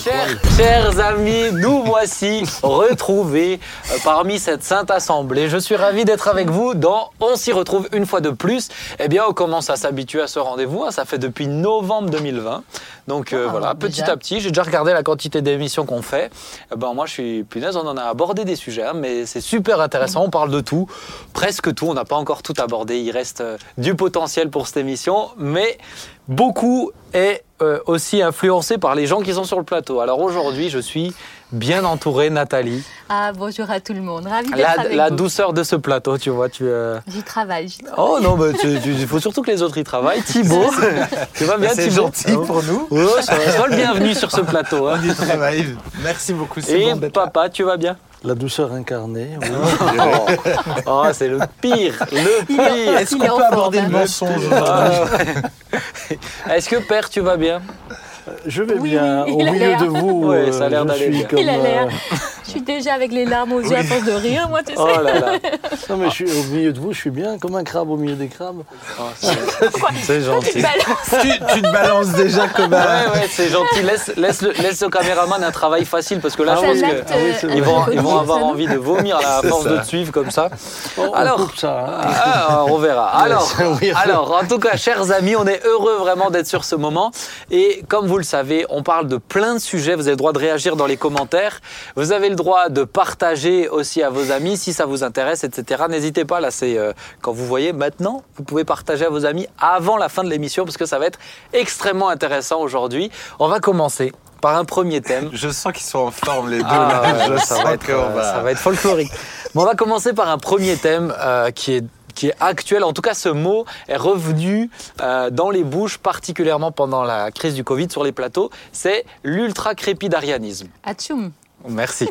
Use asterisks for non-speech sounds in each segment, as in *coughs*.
Chers, chers amis, nous voici retrouvés euh, parmi cette sainte assemblée. Je suis ravi d'être avec vous dans On s'y retrouve une fois de plus. Eh bien, on commence à s'habituer à ce rendez-vous. hein. Ça fait depuis novembre 2020. Donc euh, Ah, voilà, déjà. petit à petit, j'ai déjà regardé la quantité d'émissions qu'on fait. Eh ben, moi, je suis punaise, on en a abordé des sujets, hein, mais c'est super intéressant. On parle de tout, presque tout. On n'a pas encore tout abordé. Il reste euh, du potentiel pour cette émission, mais beaucoup est euh, aussi influencé par les gens qui sont sur le plateau. Alors aujourd'hui, je suis bien entouré, Nathalie. Ah, bonjour à tout le monde. Ravi d'être La, avec la vous. douceur de ce plateau, tu vois, tu. euh, J'y travaille. Oh non, mais tu- tu- il faut surtout que les autres y travaillent. *laughs* Thibaut, tu vas bien, C'est Thibaut gentil pour nous. Oh. Sois le bienvenu sur ce plateau. hein. On y travaille. Merci beaucoup. c'est Et bon d'être là. papa, tu vas bien? La douceur incarnée. oui. *laughs* Oh, oh, c'est le pire, le Il pire. Est-ce Il qu'on peut aborder hein. le mensonge Ah, ouais. Est-ce que père, tu vas bien? Je vais Oui, bien. oui, Au il milieu de vous, Ouais, ça a l'air je d'aller comme, Il a l'air. Je suis déjà avec les larmes aux yeux à force de rire, moi, tu sais. Oh là là, *laughs* non, mais je suis au milieu de vous, je suis bien comme un crabe au milieu des crabes. Oh, c'est- Tu gentil. balances. tu, tu te balances déjà comme un. Ouais, ouais, c'est gentil. Laisse, laisse, le, laisse le caméraman un travail facile parce que là, Ah je oui, pense ah oui, euh, vont, *laughs* ils vont avoir envie de vomir à force de te suivre comme ça. Oh, on Alors- coupe ça. hein. Ah, on verra. *laughs* Alors, oui. alors, en tout cas, chers amis, on est heureux vraiment d'être sur ce moment. Et comme vous le savez, on parle de plein de sujets. Vous avez le droit de réagir dans les commentaires. Vous avez le droit de partager aussi à vos amis si ça vous intéresse, etc. N'hésitez pas. Là, c'est euh, quand vous voyez maintenant, vous pouvez partager à vos amis avant la fin de l'émission parce que ça va être extrêmement intéressant aujourd'hui. On va commencer par un premier thème. Je sens qu'ils sont en forme les deux. Ah, là. ouais, Je ça, sens va être, euh, va- ça va être folklorique. Bon, on va commencer par un premier thème euh, qui est qui est actuel. En tout cas, ce mot est revenu euh, dans les bouches, particulièrement pendant la crise du Covid sur les plateaux. C'est l'ultra-crépidarianisme. Atchoum. Merci.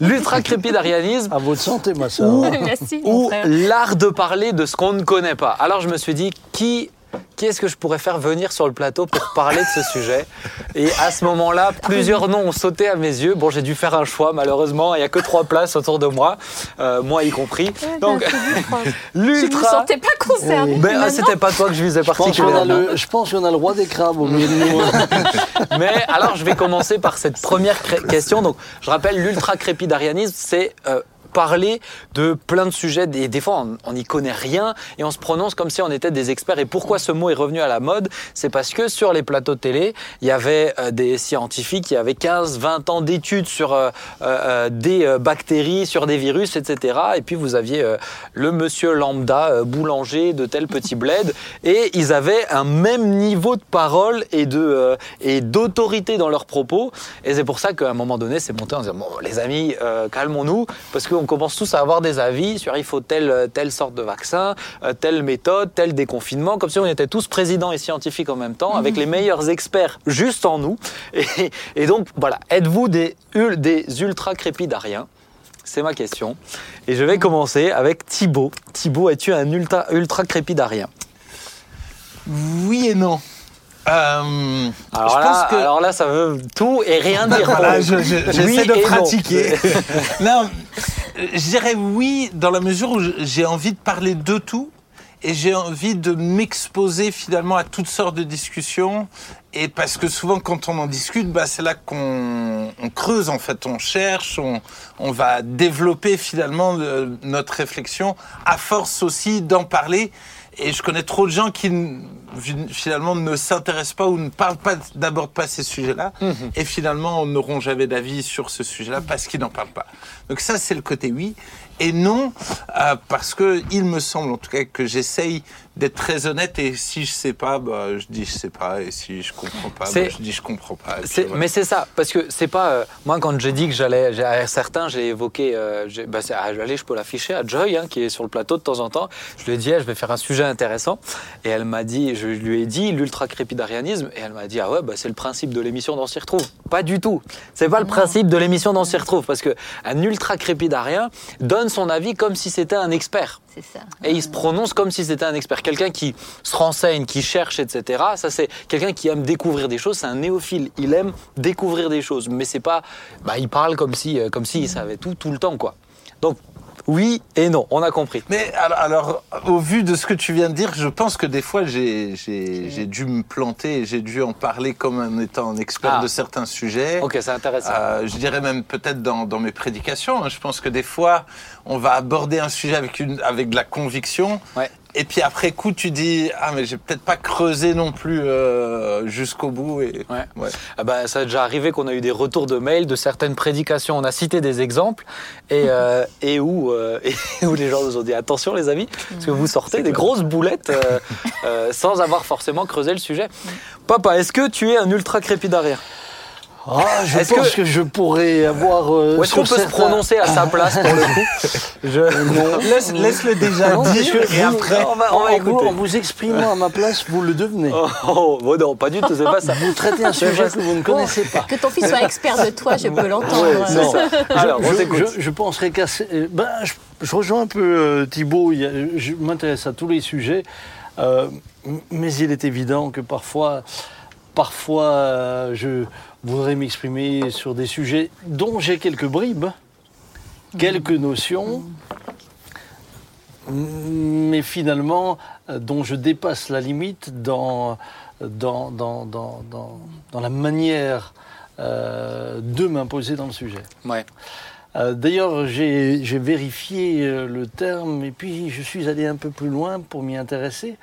L'ultra-crépidarianisme *laughs* À votre santé, ma soeur. *laughs* Merci, ou l'art de parler de ce qu'on ne connaît pas. Alors je me suis dit, qui, qui est-ce que je pourrais faire venir sur le plateau pour parler de ce sujet Et à ce moment-là, plusieurs noms ont sauté à mes yeux. Bon, j'ai dû faire un choix, malheureusement. Il n'y a que trois places autour de moi, euh, moi y compris. Donc, Je ne *laughs* me l'ultra... sentais pas concernée. Ben, ah, c'était pas toi que je visais Je pense qu'on a, particulièrement. le, je pense qu'on a le roi des crabes au milieu de nous. *laughs* Mais alors, je vais commencer par cette première question. Donc, je rappelle, l'ultra-crépidarianisme, c'est euh, parler de plein de sujets. Des, des fois, on n'y connaît rien et on se prononce comme si on était des experts. Et pourquoi ce mot est revenu à la mode? C'est parce que sur les plateaux de télé, il y avait euh, des scientifiques qui avaient 15, 20 ans d'études sur euh, euh, des bactéries, sur des virus, etc. Et puis, vous aviez le monsieur lambda, boulanger de tel petit bled. Et ils avaient un même niveau de parole et de et d'autorité dans leurs propos. Et c'est pour ça qu'à un moment donné, c'est monté en disant bon, les amis, calmons-nous, parce qu'on commence tous à avoir des avis sur il faut telle telle sorte de vaccin, euh, telle méthode, tel déconfinement, comme si on était tous présidents et scientifiques en même temps, avec les meilleurs experts juste en nous. Et, donc voilà, êtes-vous des des ultra crépidariens c'est ma question. Et je vais commencer avec Thibaut. Thibaut, es-tu un ultra, ultra crépidarien Oui et non. Euh, alors je là, pense que. alors là, ça veut tout et rien dire. Voilà, je- je- j'essaie Oui de et non. pratiquer. *laughs* non, je dirais oui dans la mesure où je- j'ai envie de parler de tout et j'ai envie de m'exposer finalement à toutes sortes de discussions. Et parce que souvent, quand on en discute, bah, c'est là qu'on on creuse, en fait, on cherche, on, on va développer finalement le- notre réflexion, à force aussi d'en parler. Et je connais trop de gens qui finalement ne s'intéressent pas ou ne parlent pas, n'abordent pas ces sujets-là, et finalement n'auront jamais d'avis sur ce sujet-là parce qu'ils n'en parlent pas. Donc ça, c'est le côté oui. Et non, euh, parce que il me semble en tout cas que j'essaye d'être très honnête et si je sais pas, bah, je dis je sais pas et si je comprends pas, bah, je dis je comprends pas. voilà. Mais c'est ça, parce que c'est pas. euh, moi, quand j'ai dit que j'allais. j'ai- À certains, j'ai évoqué. euh, j'ai- bah, ah, allez, je peux l'afficher à Joy, hein, qui est sur le plateau de temps en temps. Je lui ai dit, eh, je vais faire un sujet intéressant. Et elle m'a dit, je lui ai dit l'ultra-crépidarianisme. Et elle m'a dit, ah ouais, bah, c'est le principe de l'émission d'On s'y retrouve. Pas du tout. C'est pas le principe de l'émission d'On s'y retrouve. Parce qu'un ultra-crépidarien donne son avis comme si c'était un expert. Et il se prononce comme si c'était un expert. Quelqu'un qui se renseigne, qui cherche, etc. Ça, c'est quelqu'un qui aime découvrir des choses. C'est un néophile. Il aime découvrir des choses. Mais c'est pas. Bah, il parle comme si, euh, comme s'il savait tout, tout le temps, quoi. Donc, Oui et non, on a compris. Mais alors, alors, au vu de ce que tu viens de dire, je pense que des fois, j'ai dû me planter et j'ai dû en parler comme en étant un expert Ah. de certains sujets. Ok, c'est intéressant. Euh, je dirais même peut-être dans, dans mes prédications. hein. Je pense que des fois, on va aborder un sujet avec, une, avec de la conviction. Ouais. Et puis après coup, tu dis Ah, mais j'ai peut-être pas creusé non plus euh, jusqu'au bout. Et, Ouais. ouais. Ah bah, ça a déjà arrivé qu'on a eu des retours de mails de certaines prédications. On a cité des exemples et, euh, *laughs* et, où, euh, et *laughs* où les gens nous ont dit attention les amis, parce que vous sortez des grosses boulettes *laughs* sans avoir forcément creusé le sujet. Papa, est-ce que tu es un ultra crépidarien Ah, je Est-ce pense que- que... je pourrais avoir. euh, Ou est-ce qu'on peut se prononcer à sa place pour le coup *laughs* Je... Non. Laisse, Laisse-le déjà Non, dire que et vous- après. on va- on va en, vous, en vous exprimant à ma place, vous le devenez. Oh, oh, bon, non, pas du tout, c'est pas ça. Vous traitez un sujet que vous ne connaissez pas. Que ton fils soit expert de toi, je peux l'entendre. Ouais, non. Alors, on je, je, je penserais qu'à. euh, Ben, je, je rejoins un peu euh, Thibault. je m'intéresse à tous les sujets. euh, mais il est évident que parfois, parfois euh, je voudrais m'exprimer sur des sujets dont j'ai quelques bribes, quelques notions, mais finalement euh, dont je dépasse la limite dans, dans, dans, dans, dans, la manière euh, de m'imposer dans le sujet. Ouais. Euh, D'ailleurs, j'ai j'ai vérifié euh, le terme et puis je suis allé un peu plus loin pour m'y intéresser.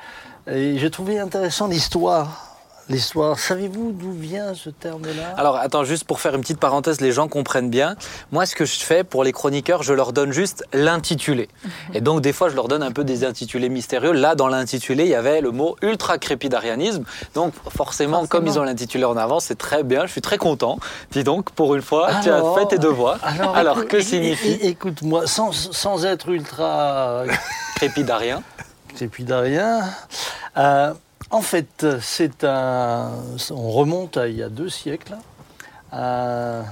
Et j'ai trouvé intéressant l'histoire. L'histoire, savez-vous d'où vient ce terme-là? Alors attends, juste pour faire une petite parenthèse, les gens comprennent bien. Moi, ce que je fais pour les chroniqueurs, je leur donne juste l'intitulé. Et donc des fois, je leur donne un peu des intitulés mystérieux. Là, dans l'intitulé, il y avait le mot ultra crépidarianisme. Donc forcément, Forcément. comme ils ont l'intitulé en avant, c'est très bien. Je suis très content. Dis donc, pour une fois, tu as fait tes devoirs. Alors, écoute- que signifie Écoute-moi, sans, sans être ultra crépidarien crépidarien, euh, en fait, c'est un. On remonte à il y a deux siècles, un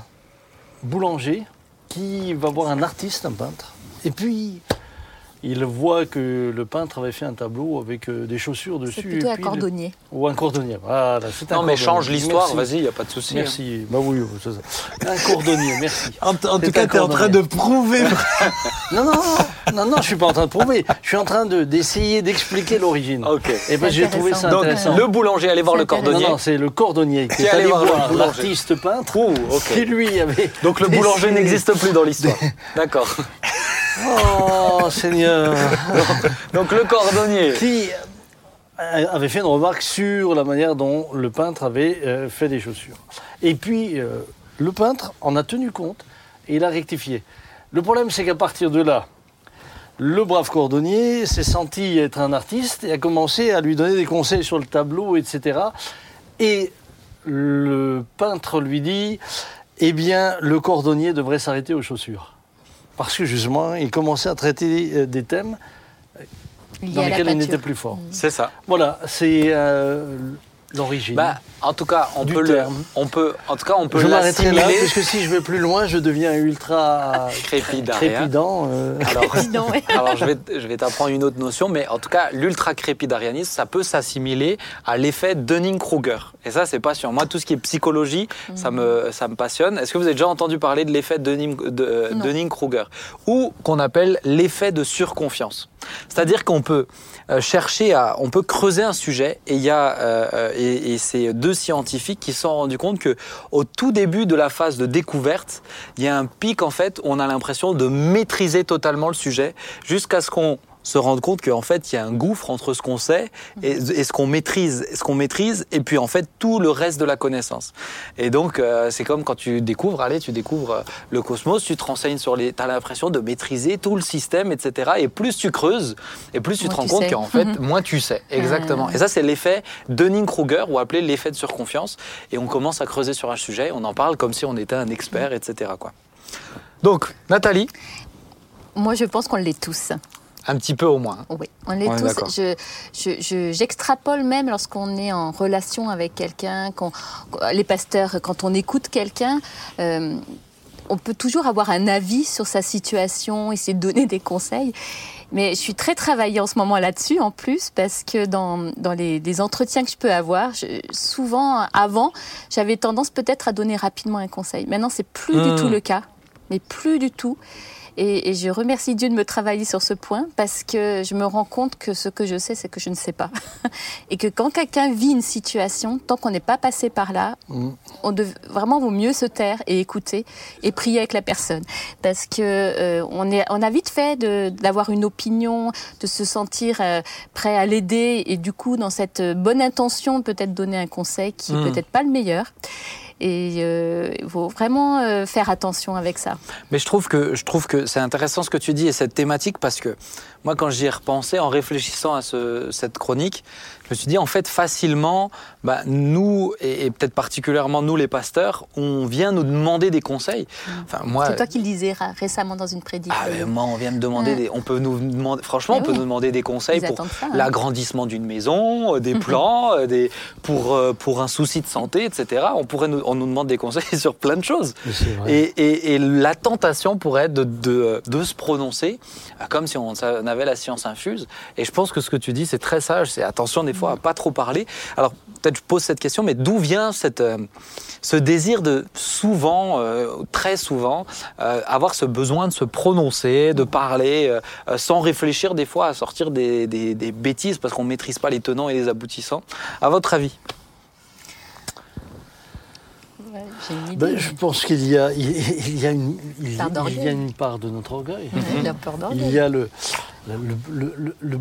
boulanger qui va voir un artiste, un peintre, et puis il voit que le peintre avait fait un tableau avec euh, des chaussures C'est dessus. plutôt et un cordonnier. le- Ou un cordonnier. Voilà, c'est un Non, mais cordonnier. change l'histoire, Merci. vas-y, il n'y a pas de souci. hein. Merci. Bah oui, c'est ça. Un cordonnier, merci. En, en tout C'est cas, tu es en train de prouver. *laughs* Non, non, non, non, non, je suis pas en train de prouver. Je suis en train de- d'essayer d'expliquer l'origine. Ok. Et ben C'est j'ai trouvé ça intéressant. Donc, le boulanger allait voir C'est le cordonnier. Non, non, c'est le cordonnier qui est allé voir le voir boulanger. l'artiste peintre Ouh, ok. qui lui avait. Donc le boulanger n'existe plus dans l'histoire. *laughs* D'accord. Oh Seigneur Donc le cordonnier. Qui euh, avait fait une remarque sur la manière dont le peintre avait euh, fait des chaussures. Et puis euh, le peintre en a tenu compte et il a rectifié. Le problème, c'est qu'à partir de là, le brave cordonnier s'est senti être un artiste et a commencé à lui donner des conseils sur le tableau, etc. Et le peintre lui dit, eh bien, le cordonnier devrait s'arrêter aux chaussures. Parce que justement, il commençait à traiter euh, des thèmes dans lesquels il n'était plus fort. C'est ça. Voilà, c'est euh, l'origine. Bah, en tout cas, on Du peut le, terme. on peut, en tout cas, on peut je m'arrêterai là, l'assimiler. parce que si je vais plus loin, je deviens ultra *laughs* Crépidarien. crépidant. euh. Alors, *laughs* je vais, je vais t'apprendre une autre notion, mais en tout cas, l'ultra-crépidarianisme, ça peut s'assimiler à l'effet Dunning-Kruger. Et ça, c'est passionnant. Moi, tout ce qui est psychologie, ça, me, ça me passionne. Est-ce que vous avez déjà entendu parler de l'effet Dunning- de- euh. Dunning-Kruger? Ou qu'on appelle l'effet de surconfiance. C'est-à-dire qu'on peut euh, chercher à, on peut creuser un sujet et il y a, euh, et, c'est deux scientifiques qui se sont rendus compte que au tout début de la phase de découverte, il y a un pic en fait, où on a l'impression de maîtriser totalement le sujet jusqu'à ce qu'on se rende compte qu'en fait, il y a un gouffre entre ce qu'on sait et, et ce qu'on maîtrise, ce qu'on maîtrise, et puis en fait tout le reste de la connaissance. Et donc, euh, c'est comme quand tu découvres, allez, tu découvres euh, le cosmos, tu te renseignes sur les, t'as l'impression de maîtriser tout le système, etc. Et plus tu creuses, et plus tu Moins te rends tu compte qu'en fait, Mhm. moins tu sais. Exactement. Et ça, c'est l'effet Dunning-Kruger, ou appelé l'effet de surconfiance. Et on commence à creuser sur un sujet, on en parle comme si on était un expert, etc. Quoi. Donc, Nathalie, Moi, je pense qu'on l'est tous. Un petit peu au moins. Oui, on est tous. Je, je- je- j'extrapole même lorsqu'on est en relation avec quelqu'un, les pasteurs, quand on écoute quelqu'un. euh, on peut toujours avoir un avis sur sa situation, essayer de donner des conseils. Mais je suis très travaillée en ce moment là-dessus, en plus, parce que dans, dans les, les entretiens que je peux avoir, je- souvent, avant, j'avais tendance peut-être à donner rapidement un conseil. Maintenant, c'est plus Hmm. du tout le cas, mais plus du tout. Et, et je remercie Dieu de me travailler sur ce point parce que je me rends compte que ce que je sais, c'est que je ne sais pas. *laughs* et que quand quelqu'un vit une situation, tant qu'on n'est pas passé par là, Mm. on dev- vraiment vaut mieux se taire et écouter et prier avec la personne. Parce que euh, on, est, on a vite fait d'avoir une opinion, de se sentir euh, prêt à l'aider et du coup, dans cette bonne intention, peut-être donner un conseil qui Mm. est peut-être pas le meilleur. Et euh, il faut vraiment euh, faire attention avec ça. Mais je trouve que que c'est intéressant ce que tu dis et cette thématique parce que moi quand j'y ai repensé en réfléchissant à ce- cette chronique, je me suis dit en fait facilement, bah, nous et, et peut-être particulièrement nous les pasteurs, on vient nous demander des conseils. Enfin moi. C'est toi qui le disais récemment dans une prédication. Ah, mais moi, on vient me demander Ouais. des, on peut nous demander, franchement, Mais on peut nous demander des conseils Ils pour hein. l'agrandissement d'une maison, euh, des *laughs* plans, euh, des, pour, euh, pour un souci de santé, etc. On pourrait nous, on nous demande des conseils *laughs* sur plein de choses. Et, et- et la tentation pourrait être de, de, de se prononcer comme si on avait la science infuse. Et je pense que ce que tu dis, c'est très sage. C'est attention des fois à pas trop parler. Alors peut-être je pose cette question, mais d'où vient cette, euh, ce désir de souvent, euh, très souvent, euh, avoir ce besoin de se prononcer, de parler, sans réfléchir des fois à sortir des, des- des bêtises parce qu'on ne maîtrise pas les tenants et les aboutissants. À votre avis? Ouais, J'ai une idée. Ben, je pense qu'il y a, il, y a une, il, y a une part de notre orgueil. Ouais, il a peur d'orgueil. Il y a le, le, le- le- le-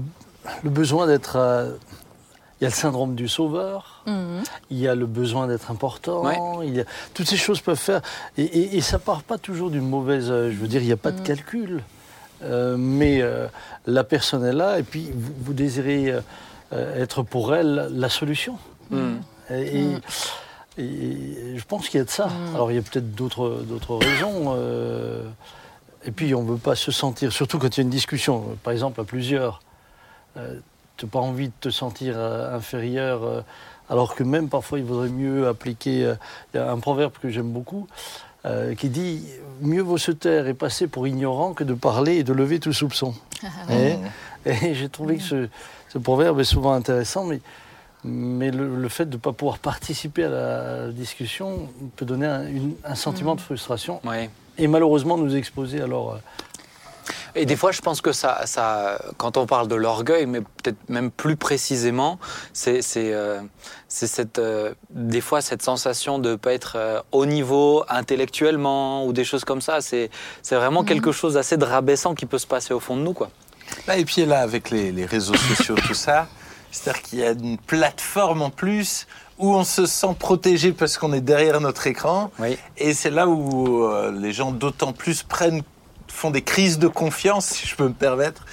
le besoin d'être. Il y a le syndrome du sauveur. Mhm. Il y a le besoin d'être important. Il y a, toutes ces choses peuvent faire. Et, et, et ça part pas toujours d'une mauvaise. Je veux dire, il n'y a pas de calcul. Euh, mais euh, la personne est là et puis vous, vous désirez euh, être pour elle la solution. Hmm. Et, et- et je pense qu'il y a de ça. Alors il y a peut-être d'autres d'autres raisons. et puis on ne veut pas se sentir, surtout quand il y a une discussion, par exemple à plusieurs, tu n'as pas envie de te sentir euh, inférieur, euh, alors que même parfois il vaudrait mieux appliquer. euh, Il y a un proverbe que j'aime beaucoup. euh, qui dit mieux vaut se taire et passer pour ignorant que de parler et de lever tout soupçon. et et j'ai trouvé que ce, ce proverbe est souvent intéressant, mais, mais le, le fait de ne pas pouvoir participer à la discussion peut donner un, une- un sentiment de frustration Ouais. et malheureusement nous exposer alors. Et des fois, je pense que ça, ça quand on parle de l'orgueil, mais peut-être même plus précisément, c'est euh, cette, euh, des fois cette sensation de ne pas être euh, au niveau intellectuellement ou des choses comme ça. C'est vraiment quelque chose d'assez de rabaissant qui peut se passer au fond de nous. Quoi. Là, et puis là, avec les, les réseaux sociaux, tout ça, c'est-à-dire qu'il y a une plateforme en plus où on se sent protégé parce qu'on est derrière notre écran. Oui. Et c'est là où euh, les gens d'autant plus prennent font des crises de confiance, si je peux me permettre,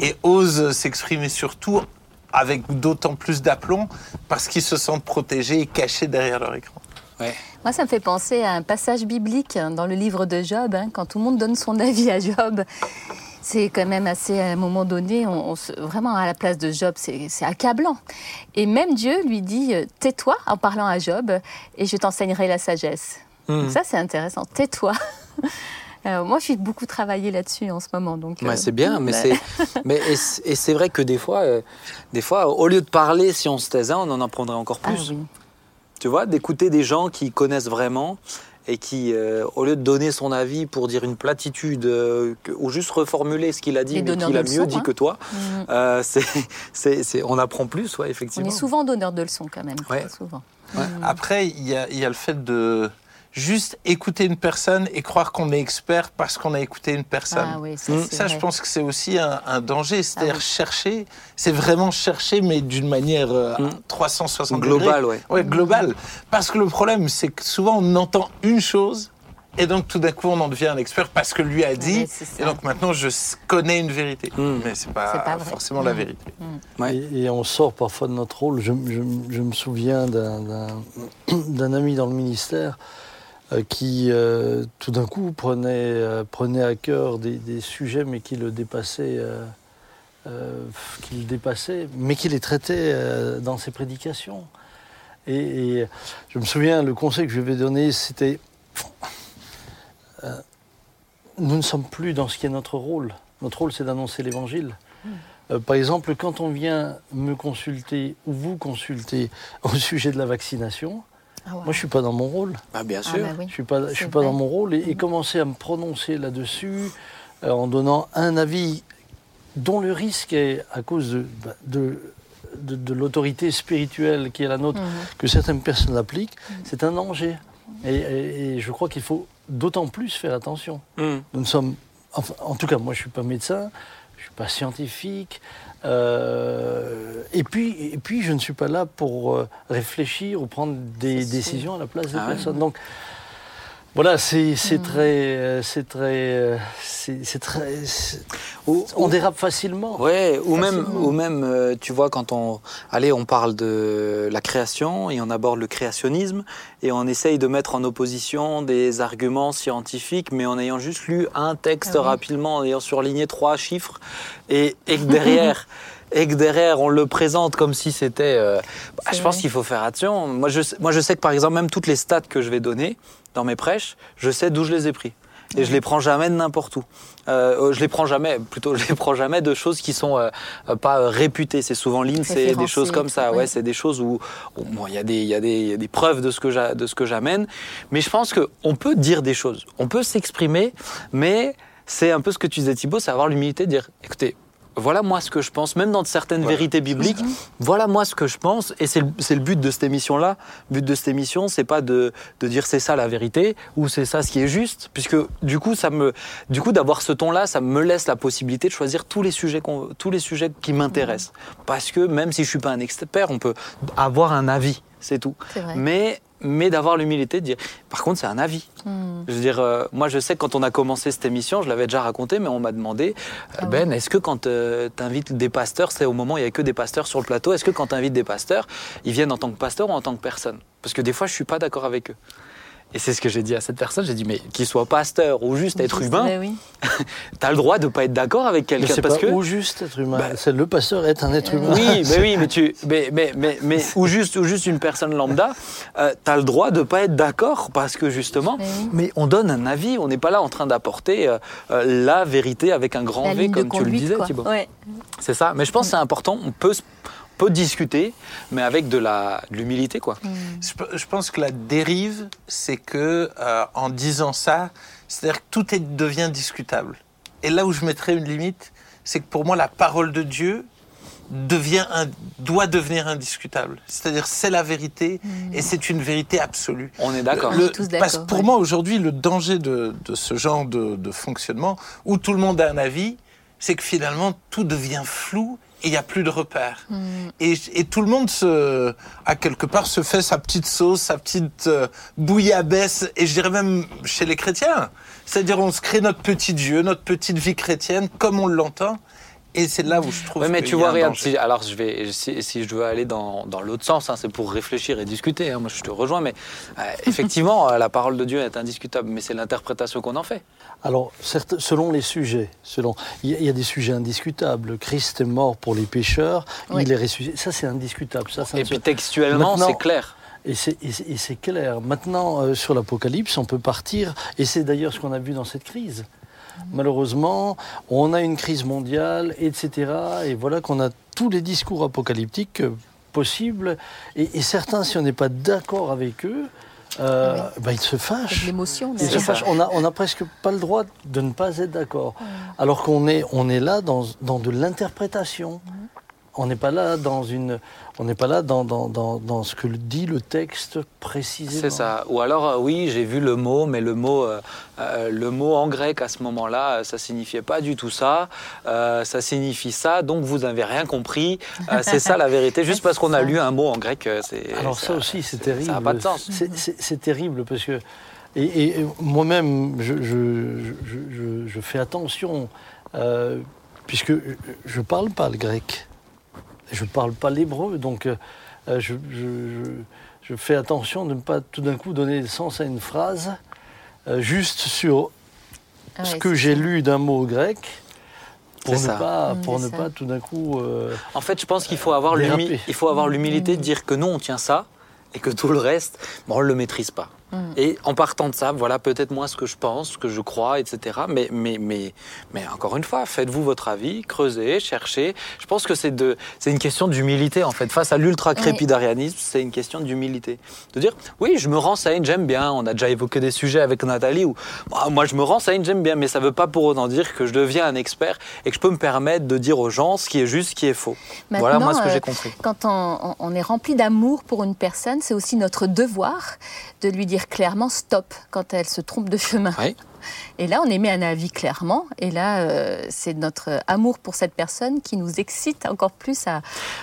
et osent s'exprimer surtout avec d'autant plus d'aplomb parce qu'ils se sentent protégés et cachés derrière leur écran. Ouais. Moi, ça me fait penser à un passage biblique dans le livre de Job, hein, quand tout le monde donne son *laughs* avis à Job. C'est quand même assez, à un moment donné, on, on se- vraiment à la place de Job, c'est accablant. Et même Dieu lui dit, euh, tais-toi en parlant à Job, et je t'enseignerai la sagesse. Mhm. Donc Ça, c'est intéressant, tais-toi. *laughs* Alors, moi, je suis beaucoup travaillé là-dessus en ce moment. Donc, Ouais, euh, c'est bien, mais c'est mais et c'est- vrai que des fois, euh, des fois, au lieu de parler, si on se taisait, on en apprendrait encore ah plus. oui. Tu vois, d'écouter des gens qui connaissent vraiment et qui, euh, au lieu de donner son avis pour dire une platitude euh, que- ou juste reformuler ce qu'il a dit, Les mais qu'il a mieux dit hein. que toi, Mhm. euh, c'est, c'est, c'est- on apprend plus, ouais, On effectivement. est souvent donneur de leçons quand même, Ouais. souvent. Ouais. Après, il y a, il y a le fait de juste écouter une personne et croire qu'on est expert parce qu'on a écouté une personne. Ah oui, ça, je pense que c'est aussi un, un danger. C'est-à-dire Ah oui. chercher, c'est vraiment chercher, mais d'une manière euh, Mm. 360 Global, degrés. ouais. Ouais, global. Parce que le problème, c'est que souvent, on entend une chose, et donc tout d'un coup, on en devient un expert parce que lui a dit, et donc maintenant, je connais une vérité. Mm. Mais c'est pas, C'est pas forcément la Mm. vérité. Ouais. Et, et on sort parfois de notre rôle. Je, je- je me souviens d'un- *clears throat* ami dans le ministère qui, euh, tout d'un coup, prenait, euh, prenait à cœur des, des sujets, mais qui le dépassaient, euh, euh, qui le dépassaient, mais qui les traitait euh, dans ses prédications. Et, et je me souviens, le conseil que je lui avais donné, c'était euh, nous ne sommes plus dans ce qui est notre rôle. Notre rôle, c'est d'annoncer l'évangile. Euh, par exemple, quand on vient me consulter ou vous consulter au sujet de la vaccination, Ah ouais. moi je suis pas dans mon rôle. Ah, bien Ah sûr. bah oui. Je suis pas, je suis pas vrai. dans mon rôle et, et commencer à me prononcer là-dessus, euh, en donnant un avis dont le risque est, à cause de, bah, de, de- de l'autorité spirituelle qui est la nôtre, que certaines personnes appliquent, c'est un danger. Et, et- et je crois qu'il faut d'autant plus faire attention. Hmm. Nous ne sommes, enfin, en tout cas, moi je ne suis pas médecin, je ne suis pas scientifique, euh, et, puis, et puis je ne suis pas là pour euh, réfléchir ou prendre des décisions à la place des Ah personnes. Donc voilà, c'est c'est très, euh, c'est très, euh, c'est c'est très, c'est- Ou- on ou- dérape facilement. Ouais, ou même, ou même, euh, tu vois, quand on, allez, on parle de la création et on aborde le créationnisme et on essaye de mettre en opposition des arguments scientifiques, mais en ayant juste lu un texte Ah oui. rapidement, en ayant surligné trois chiffres et, et que derrière. *laughs* Et que derrière, on le présente comme si c'était. euh, bah, je pense qu'il faut faire attention. Moi je, sais- moi, je sais que par exemple, même toutes les stats que je vais donner dans mes prêches, je sais d'où je les ai pris. Et je les prends jamais de n'importe où. Euh, je les prends jamais, plutôt, je les prends jamais de choses qui sont euh, pas réputées. C'est souvent l'INSEE, des choses comme ça. oui. Ouais, c'est des choses où bon, il y a des, il y a des, il y a des preuves de ce que de ce que j'amène. Mais je pense que on peut dire des choses, on peut s'exprimer, mais c'est un peu ce que tu disais Thibaut, c'est avoir l'humilité de dire, écoutez. Voilà moi ce que je pense, même dans certaines Voilà. vérités bibliques. Voilà moi ce que je pense, et c'est le, c'est le but de cette émission-là. Le but de cette émission, c'est pas de, de dire c'est ça la vérité ou c'est ça ce qui est juste, puisque du coup, ça me, du coup, d'avoir ce ton-là, ça me laisse la possibilité de choisir tous les sujets, tous les sujets qui m'intéressent. Parce que même si je suis pas un expert, on peut avoir un avis, c'est tout. C'est vrai. Mais, mais d'avoir l'humilité de dire, par contre, c'est un avis. Hmm. Je veux dire, euh, moi, je sais que quand on a commencé cette émission, je l'avais déjà raconté, mais on m'a demandé, euh, Ah Ben, est-ce que quand tu invites des pasteurs, c'est au moment où il n'y a que des pasteurs sur le plateau, est-ce que quand tu invites des pasteurs, ils viennent en tant que pasteurs ou en tant que personne? Parce que des fois, je suis pas d'accord avec eux. Et c'est ce que j'ai dit à cette personne. J'ai dit, mais qu'il soit pasteur ou juste être Juste, humain, oui. *laughs* tu as le droit de pas être d'accord avec quelqu'un. c'est Parce pas que. ou juste être humain. Bah, c'est le pasteur est un être humain. Oui, *laughs* mais oui, mais tu, mais, mais, mais, mais- ou juste, ou juste une personne lambda, euh, t'as le droit de pas être d'accord parce que justement, Mais oui. mais on donne un avis, on n'est pas là en train d'apporter euh, euh, la vérité avec un grand La V comme tu le disais. Thibaut. Ouais. C'est ça. Mais je pense que c'est important. On peut, se- peut discuter, mais avec de l'humilité, quoi. Je pe- Je pense que la dérive, c'est que euh, en disant ça, c'est-à-dire que tout est, devient discutable. Et là où je mettrais une limite, c'est que pour moi, la parole de Dieu devient un, doit devenir indiscutable. C'est-à-dire, c'est la vérité et c'est une vérité absolue. On est d'accord. Parce que pour ouais. moi, aujourd'hui, le danger de, de ce genre de, de fonctionnement, où tout le monde a un avis, c'est que finalement, tout devient flou et il n'y a plus de repères. Et, et tout le monde, se, à quelque part, se fait sa petite sauce, sa petite euh, bouillabaisse, et je dirais même chez les chrétiens. C'est-à-dire, on se crée notre petit Dieu, notre petite vie chrétienne, comme on l'entend. Et c'est là où je trouve Ouais, mais tu vois, un regarde, si- alors je vais, si, si je dois aller dans, dans l'autre sens, hein, c'est pour réfléchir et discuter. hein, moi, je te rejoins, mais euh, effectivement, *laughs* la parole de Dieu est indiscutable, mais c'est l'interprétation qu'on en fait. Alors, certes, selon les sujets, selon, il y, a- il y a des sujets indiscutables. Christ est mort pour les pécheurs, Oui. il est ressuscité. Ça, c'est indiscutable. Ça, Et puis textuellement, c'est clair. Et c'est- clair. Maintenant, euh, sur l'Apocalypse, on peut partir, et c'est d'ailleurs ce qu'on a vu dans cette crise. Malheureusement, on a une crise mondiale, etc. Et voilà qu'on a tous les discours apocalyptiques euh, possibles. Et, et certains, si on n'est pas d'accord avec eux, euh, bah, ils se Avec fâchent. l'émotion. Ils se derrière. fâchent. On a, on a presque pas le droit de ne pas être d'accord. Alors qu'on est, on est là dans, dans de l'interprétation. On n'est pas là dans une, on n'est pas là dans, dans, dans, dans ce que dit le texte précisément. C'est ça. Ou alors, euh, oui, j'ai vu le mot, mais le mot, euh, euh, le mot en grec à ce moment-là, ça signifiait pas du tout ça. Euh, ça signifie ça, donc vous n'avez rien compris. Euh, *laughs* c'est ça la vérité. Juste parce qu'on a lu un mot en grec, c'est. Alors ça, aussi, c'est terrible. Ça n'a pas de sens. C'est- terrible parce que et, moi-même, je, je, je, je- je fais attention euh, puisque je parle pas le grec, je parle pas l'hébreu, donc euh, je, je- je- je fais attention de ne pas tout d'un coup donner sens à une phrase euh, juste sur Ah ce ouais, que j'ai lu d'un mot grec. Pour ne, ça. pas, pour c'est ne ça. pas tout d'un coup. euh, En fait, je pense qu'il faut avoir Déraper. l'humi- il faut avoir l'humilité de dire que non, on tient ça et que tout le reste, bon, on le maîtrise pas. Et en partant de ça, voilà peut-être moi ce que je pense, ce que je crois, etc. Mais, mais, mais, mais encore une fois, faites-vous votre avis, creusez, cherchez. Je pense que c'est de, c'est une question d'humilité en fait. Face à l'ultra-crépidarianisme, c'est une question d'humilité. De dire, oui, je me renseigne, j'aime bien. On a déjà évoqué des sujets avec Nathalie où bah, moi je me renseigne, j'aime bien, mais ça ne veut pas pour autant dire que je deviens un expert et que je peux me permettre de dire aux gens ce qui est juste, ce qui est faux. voilà moi ce que euh, j'ai compris. Quand on, on est rempli d'amour pour une personne, c'est aussi notre devoir de lui dire clairement stop quand elle se trompe de chemin. Et là, on émet un avis clairement. Et là, euh, c'est notre amour pour cette personne qui nous excite encore plus à.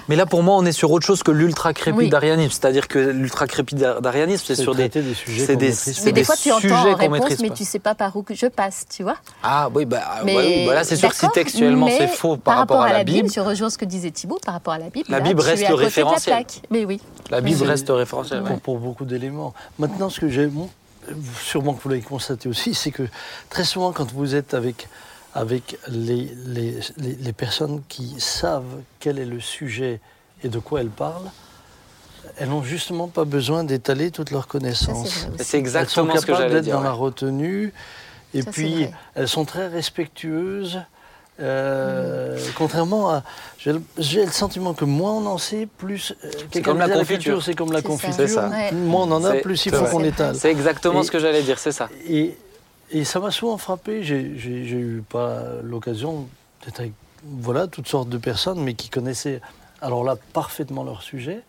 Mais là, pour moi, on est sur autre chose que l'ultra-crépidarianisme. C'est-à-dire que l'ultra-crépidarianisme, c'est sur des, des sujets des, maîtrise c'est Mais des des fois, tu entends sujets en qu'on réponse, maîtrise mais pas. tu sais pas par où que je passe, tu vois. Ah oui, bah, Mais ouais, oui, bah là, c'est sûr que si textuellement c'est faux par, rapport à la Bible, je rejoins ce que disait Thibault par rapport à la Bible. La là, Bible tu reste le la référentiel. plaque. Mais oui. la Bible reste référentielle. pour, beaucoup d'éléments. Maintenant, ce que j'ai, bon, sûrement que vous l'avez constaté aussi, c'est que très souvent, quand vous êtes avec, avec les, les, les- les personnes qui savent quel est le sujet et de quoi elles parlent, elles n'ont justement pas besoin d'étaler toutes leurs connaissances. c'est elles sont exactement ce que capables j'allais d'être dire. dans ouais. la retenue, et Ça, puis elles sont très respectueuses. Euh, Contrairement à, j'ai le, sentiment que moins on en sait, plus euh, quelqu'un comme la confiture. c'est comme la C'est confiture. C'est. Moins on en a, C'est- plus il c'est faut qu'on C'est étale. C'est exactement Et- ce que j'allais dire, c'est ça. Et, et ça m'a souvent frappé. J'ai eu pas l'occasion d'être avec voilà, toutes sortes de personnes, mais qui connaissaient alors là parfaitement leur sujet.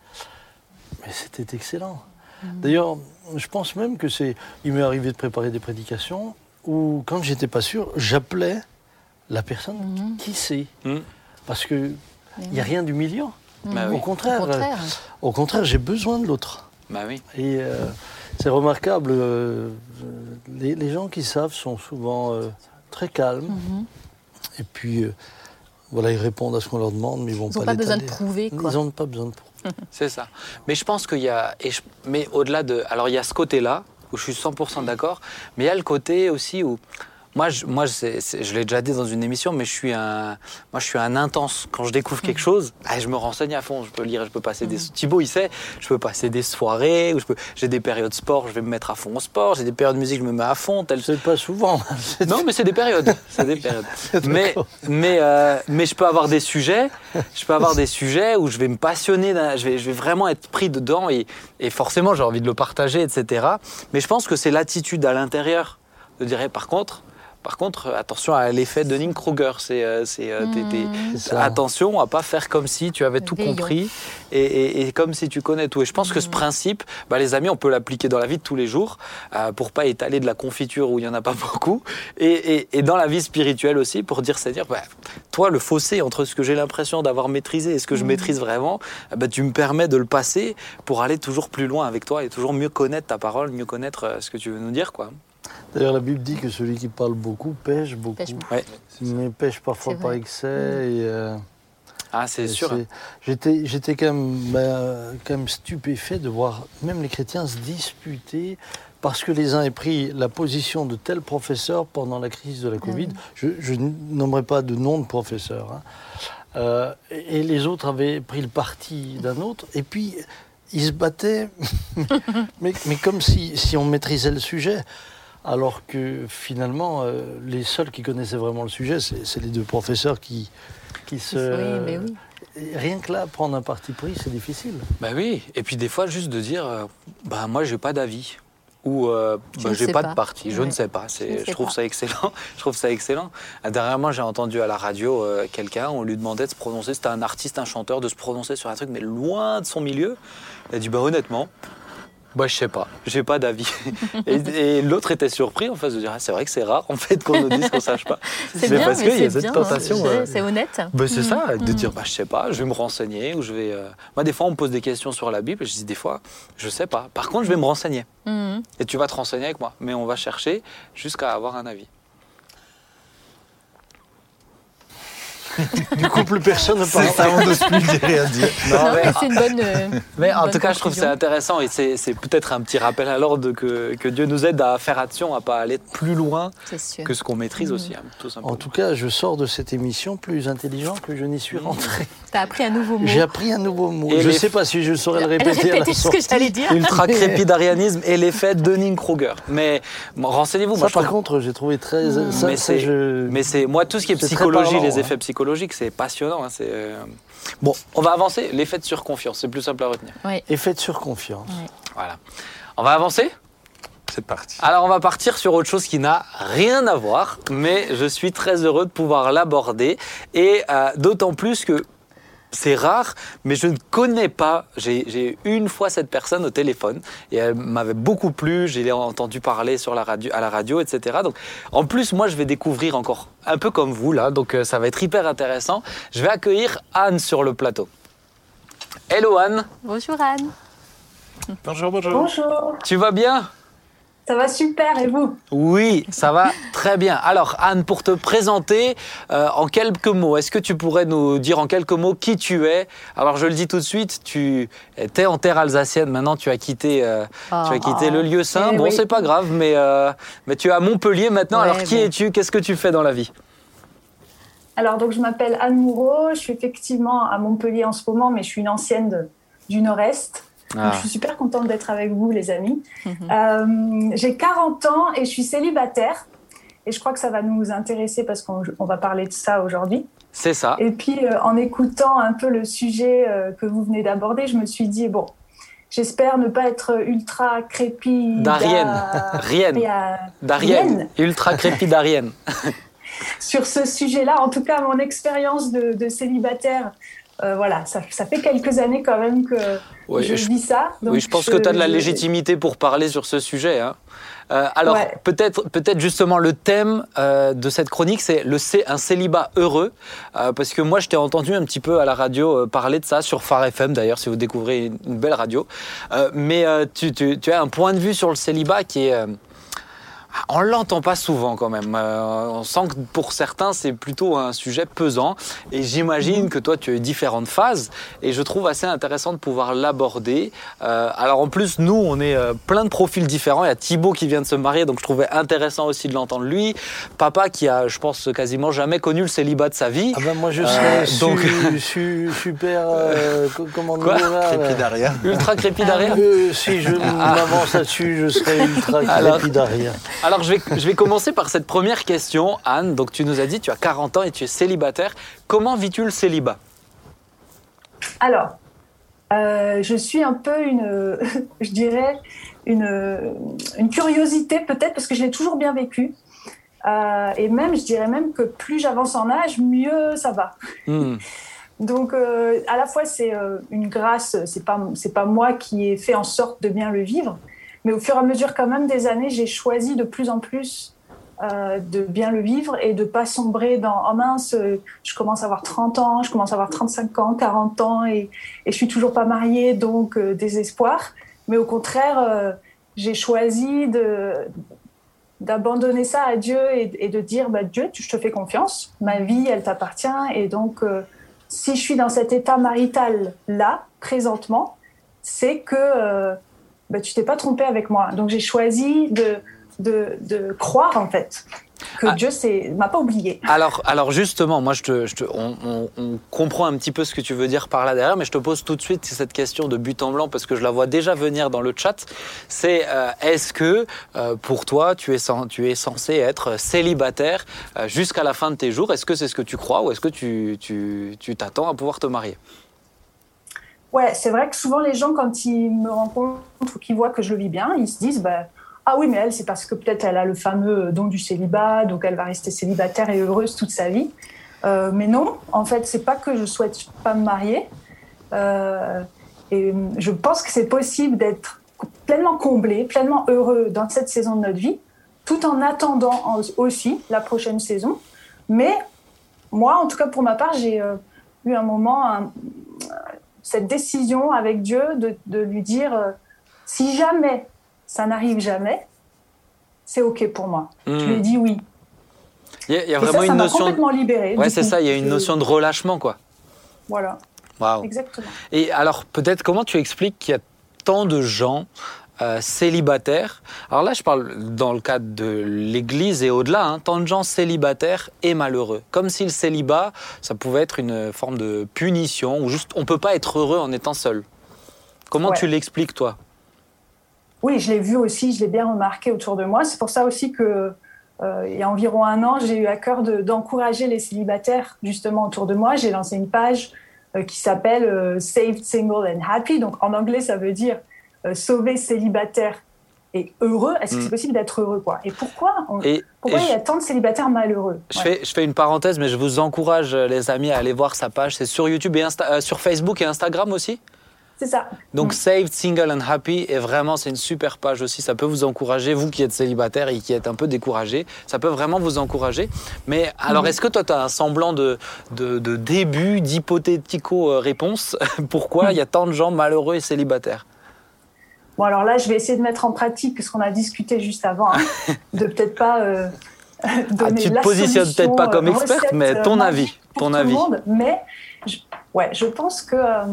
Mais c'était excellent. D'ailleurs, je pense même que c'est. Il m'est arrivé de préparer des prédications où, quand j'étais pas sûr, j'appelais la personne Mhm. qui sait. Mhm. Parce que Mais il n'y a rien d'humiliant. Bah oui. Au contraire, Au contraire. au contraire, j'ai besoin de l'autre. Bah oui. Et euh, c'est remarquable, euh, les, les gens qui savent sont souvent euh, très calmes. Mhm. Et puis, euh, voilà, ils répondent à ce qu'on leur demande, mais ils vont Ils pas n'ont pas besoin de prouver, quoi. Ils n'ont pas besoin de prouver. C'est ça. Mais je pense qu'il y a. Et je- mais au-delà de. Alors, il y a ce côté-là, où je suis 100% d'accord, mais il y a le côté aussi où. Moi, je, moi je l'ai déjà dit dans une émission, mais je suis un, moi, je suis un intense. Quand je découvre quelque chose, ah, je me renseigne à fond. Je peux lire, je peux passer des. Thibaut, il sait, je peux passer des soirées, où je peux. J'ai des périodes sport, je vais me mettre à fond au sport. J'ai des périodes musique, je me mets à fond. Tel, C'est pas souvent. *laughs* non, mais c'est des périodes. C'est des périodes. *laughs* mais, mais, euh, mais je peux avoir des sujets. Je peux avoir des sujets où je vais me passionner. Je vais, je vais vraiment être pris dedans et, et forcément j'ai envie de le partager, etc. Mais je pense que c'est l'attitude à l'intérieur de dire eh, par contre. Par contre, attention à l'effet de Dunning Kruger. C'est, euh, c'est, euh, t'es- t'es- C'est ça. attention à pas faire comme si tu avais tout Veillons. compris et, et- et comme si tu connais tout. Et je pense que ce principe, bah, les amis, on peut l'appliquer dans la vie de tous les jours euh, pour pas étaler de la confiture où il y en a pas *laughs* beaucoup, et, et- et dans la vie spirituelle aussi pour dire, c'est-à-dire, bah, toi, le fossé entre ce que j'ai l'impression d'avoir maîtrisé et ce que je maîtrise vraiment, euh, bah, tu me permets de le passer pour aller toujours plus loin avec toi et toujours mieux connaître ta parole, mieux connaître euh, ce que tu veux nous dire, quoi. D'ailleurs, la Bible dit que celui qui parle beaucoup pêche beaucoup. Pêche beaucoup. Ouais. Mais pêche parfois par excès. Et, euh, Ah, c'est sûr. c'est- J'étais, j'étais quand, même, bah, quand même stupéfait de voir même les chrétiens se disputer parce que les uns aient pris la position de tel professeur pendant la crise de la Covid. Je, je nommerai pas de nom de professeur. hein. Euh, et et les autres avaient pris le parti d'un autre. Et puis, ils se battaient, *laughs* mais, mais comme si, si on maîtrisait le sujet. Alors que finalement, euh, les seuls qui connaissaient vraiment le sujet, c'est les deux professeurs qui, qui se... Oui, mais oui. Rien que là, prendre un parti pris, c'est difficile. Bah oui, et puis des fois juste de dire, euh, bah moi j'ai pas d'avis ou euh, Je bah, ne j'ai pas, pas. de parti, je Ouais. ne sais pas. Je je, sais trouve pas. ça excellent. *laughs* je trouve ça excellent. Dernièrement, j'ai entendu à la radio euh, quelqu'un, on lui demandait de se prononcer, c'était un artiste, un chanteur, de se prononcer sur un truc, mais loin de son milieu. Il a dit, bah honnêtement. Bah, je sais pas, j'ai pas d'avis. *laughs* et et l'autre était surpris en face de dire ah, c'est vrai que c'est rare en fait qu'on nous dise qu'on sache pas. *laughs* C'est parce qu'il y a c'est cette bien, tentation, hein. euh, C'est honnête. bah, c'est ça, de Mhm. dire bah, je sais pas, je vais me renseigner ou je vais. euh, Moi, des fois, on me pose des questions sur la Bible et je dis des fois, je sais pas. Par contre, je vais me renseigner. Mhm. Et tu vas te renseigner avec moi. Mais on va chercher jusqu'à avoir un avis. Du coup, plus personne ne parle. C'est ça, on n'ose plus dire rien dire. Non, Non, mais- mais c'est une bonne. euh, Mais en bonne tout cas, je trouve que c'est intéressant et c'est c'est peut-être un petit rappel à l'ordre que, que Dieu nous aide à faire attention, à pas aller plus loin que ce qu'on maîtrise aussi, hein, tout. En tout cas, je sors de cette émission plus intelligent que je n'y suis rentré. T'as appris un nouveau mot. J'ai appris un nouveau mot. Et je ne les- sais pas si je saurais le répéter Répétez ce sortie. que j'allais dire. Ultra crépidarianisme et l'effet Dunning-Kruger. Mais bon, renseignez-vous. Ça, Moi, je par trouve- contre, j'ai trouvé très. Mmh. Ça, Mais c'est- je- Mais c'est moi tout ce qui est psychologie, parlant, les hein. effets psychologiques, c'est passionnant. hein, c'est euh, bon. On va avancer. L'effet de surconfiance, c'est plus simple à retenir. Et faites sur confiance. Voilà. On va avancer? C'est parti. Alors on va partir sur autre chose qui n'a rien à voir, mais je suis très heureux de pouvoir l'aborder et euh, d'autant plus que c'est rare, mais je ne connais pas. J'ai une fois cette personne au téléphone et elle m'avait beaucoup plu. J'ai entendu parler sur la radio, à la radio, etc. Donc, en plus, moi, je vais découvrir encore un peu comme vous là. Donc, euh, ça va être hyper intéressant. Je vais accueillir Anne sur le plateau. Hello Anne, Bonjour Anne. Bonjour, bonjour. Bonjour, tu vas bien? Ça va super et vous? Oui, ça va très bien. Alors Anne, pour te présenter euh, en quelques mots, est-ce que tu pourrais nous dire en quelques mots qui tu es? Alors je le dis tout de suite, tu étais en terre alsacienne, maintenant tu as quitté, euh, tu as quitté le lieu saint. Eh bon, oui. c'est pas grave, mais, euh, mais tu es à Montpellier maintenant. Ouais, Alors qui bon. es-tu? Qu'est-ce que tu fais dans la vie? Alors donc je m'appelle Anne Moureau, je suis effectivement à Montpellier en ce moment, mais je suis une ancienne de- du Nord-Est. Donc, Ah. je suis super contente d'être avec vous les amis. Mhm. Euh, J'ai 40 ans et je suis célibataire. Et je crois que ça va nous intéresser parce qu'on on va parler de ça aujourd'hui. C'est ça. Et puis, euh, en écoutant un peu le sujet euh, que vous venez d'aborder, je me suis dit, bon, j'espère ne pas être ultra crépi. D'Arienne. Rienne. D'Arienne. Rienne. Ultra crépidarienne. *laughs* Sur ce sujet-là, en tout cas, mon expérience de, de célibataire, euh, voilà, ça, ça fait quelques années quand même que Oui, je, je- vis ça. Donc oui, je pense que tu as de la légitimité pour parler sur ce sujet. hein. Euh, alors, Ouais. peut-être peut-être justement le thème euh, de cette chronique, c'est le un célibat heureux. Parce que moi, je t'ai entendu un petit peu à la radio parler de ça, sur Phare FM d'ailleurs, si vous découvrez une, une belle radio. Mais tu, tu- tu as un point de vue sur le célibat qui est. on l'entend pas souvent quand même. Euh, on sent que pour certains, c'est plutôt un sujet pesant. Et j'imagine que toi, tu as eu différentes phases. Et je trouve assez intéressant de pouvoir l'aborder. Euh, alors en plus, nous, on est euh, plein de profils différents. Il y a Thibaut qui vient de se marier, donc je trouvais intéressant aussi de l'entendre lui. Papa qui a, je pense, quasiment jamais connu le célibat de sa vie. Ah ben moi je serais Euh, su- donc- su- super. *laughs* euh, co- comment Quoi Crépidaria. Ultra crépidarien. euh, Si je m'avance là-dessus, je serais ultra Alors- crépidarien. Alors, je vais, je vais commencer par cette première question. Anne, donc tu nous as dit, tu as 40 ans et tu es célibataire. Comment vis-tu le célibat? Alors, euh, je suis un peu une, *laughs* je dirais, une, une curiosité peut-être parce que je l'ai toujours bien vécu. Euh, et même, je dirais même que plus j'avance en âge, mieux ça va. Hmm. *laughs* Donc, euh, à la fois, c'est une grâce, c'est pas, c'est pas moi qui ai fait en sorte de bien le vivre, mais au fur et à mesure, quand même, des années, j'ai choisi de plus en plus euh, de bien le vivre et de pas sombrer dans oh mince, euh, je commence à avoir 30 ans, je commence à avoir 35 ans, 40 ans et, et je suis toujours pas mariée, donc euh, désespoir. Mais au contraire, j'ai choisi d'abandonner ça à Dieu et, de dire bah, Dieu, je te fais confiance, ma vie, elle t'appartient et donc si je suis dans cet état marital là, présentement, c'est que bah, tu t'es pas trompé avec moi. Donc j'ai choisi de, de, de croire en fait que Ah. Dieu c'est m'a pas oublié. Alors, alors justement, moi, je te, je te- on, on- on comprend un petit peu ce que tu veux dire par là derrière, mais je te pose tout de suite cette question de but en blanc parce que je la vois déjà venir dans le chat. C'est euh, est-ce que euh, pour toi, tu es, tu es censé être célibataire euh, jusqu'à la fin de tes jours? Est-ce que c'est ce que tu crois ou est-ce que tu tu- tu t'attends à pouvoir te marier? Ouais, c'est vrai que souvent les gens quand ils me rencontrent ou qu'ils voient que je le vis bien, ils se disent bah ah oui mais elle c'est parce que peut-être elle a le fameux don du célibat donc elle va rester célibataire et heureuse toute sa vie. Euh, mais non, en fait c'est pas que je souhaite pas me marier. Euh, et je pense que c'est possible d'être pleinement comblé, pleinement heureux dans cette saison de notre vie, tout en attendant en- aussi la prochaine saison. Mais moi, en tout cas pour ma part, j'ai euh, eu un moment, un- cette décision avec Dieu de, de lui dire euh, si jamais ça n'arrive jamais, c'est OK pour moi. Je lui ai Hmm. dit oui. Il y a, il y a vraiment ça, ça une notion. complètement libérée. Ouais, c'est ça. Il y a une notion de relâchement, quoi. Voilà, Waouh. exactement. Et alors, peut-être, comment tu expliques qu'il y a tant de gens euh, célibataires Alors là, je parle dans le cadre de l'Église et au-delà, hein, tant de gens célibataires et malheureux. Comme si le célibat, ça pouvait être une forme de punition, ou juste on peut pas être heureux en étant seul. Comment Ouais. tu l'expliques, toi? Oui, je l'ai vu aussi, je l'ai bien remarqué autour de moi. C'est pour ça aussi que euh, il y a environ un an, j'ai eu à cœur de- d'encourager les célibataires justement autour de moi. J'ai lancé une page euh, qui s'appelle euh, Saved, Single and Happy. Donc en anglais, ça veut dire sauver célibataire et heureux. Est-ce que Mm. c'est possible d'être heureux quoi? Et pourquoi on- Et, Pourquoi et il y a tant de célibataires malheureux? Je, Ouais. fais, je fais une parenthèse, mais je vous encourage, euh, les amis, à aller voir sa page. C'est sur YouTube et Insta- euh, sur Facebook et Instagram aussi. C'est ça. Donc Mm. Saved, Single and Happy, et vraiment c'est une super page aussi, ça peut vous encourager, vous qui êtes célibataire et qui êtes un peu découragé, ça peut vraiment vous encourager. Mais alors Mm. est-ce que toi tu as un semblant de, de, de début, d'hypothético-réponse *laughs* Pourquoi il y a tant de gens malheureux et célibataires? Bon, alors là, je vais essayer de mettre en pratique ce qu'on a discuté juste avant, hein, *laughs* de peut-être pas euh, donner Ah, tu te la positionnes peut-être pas comme euh, experte, recette, mais euh, ton magique avis, ton avis. Monde. Mais je, ouais, je pense que euh,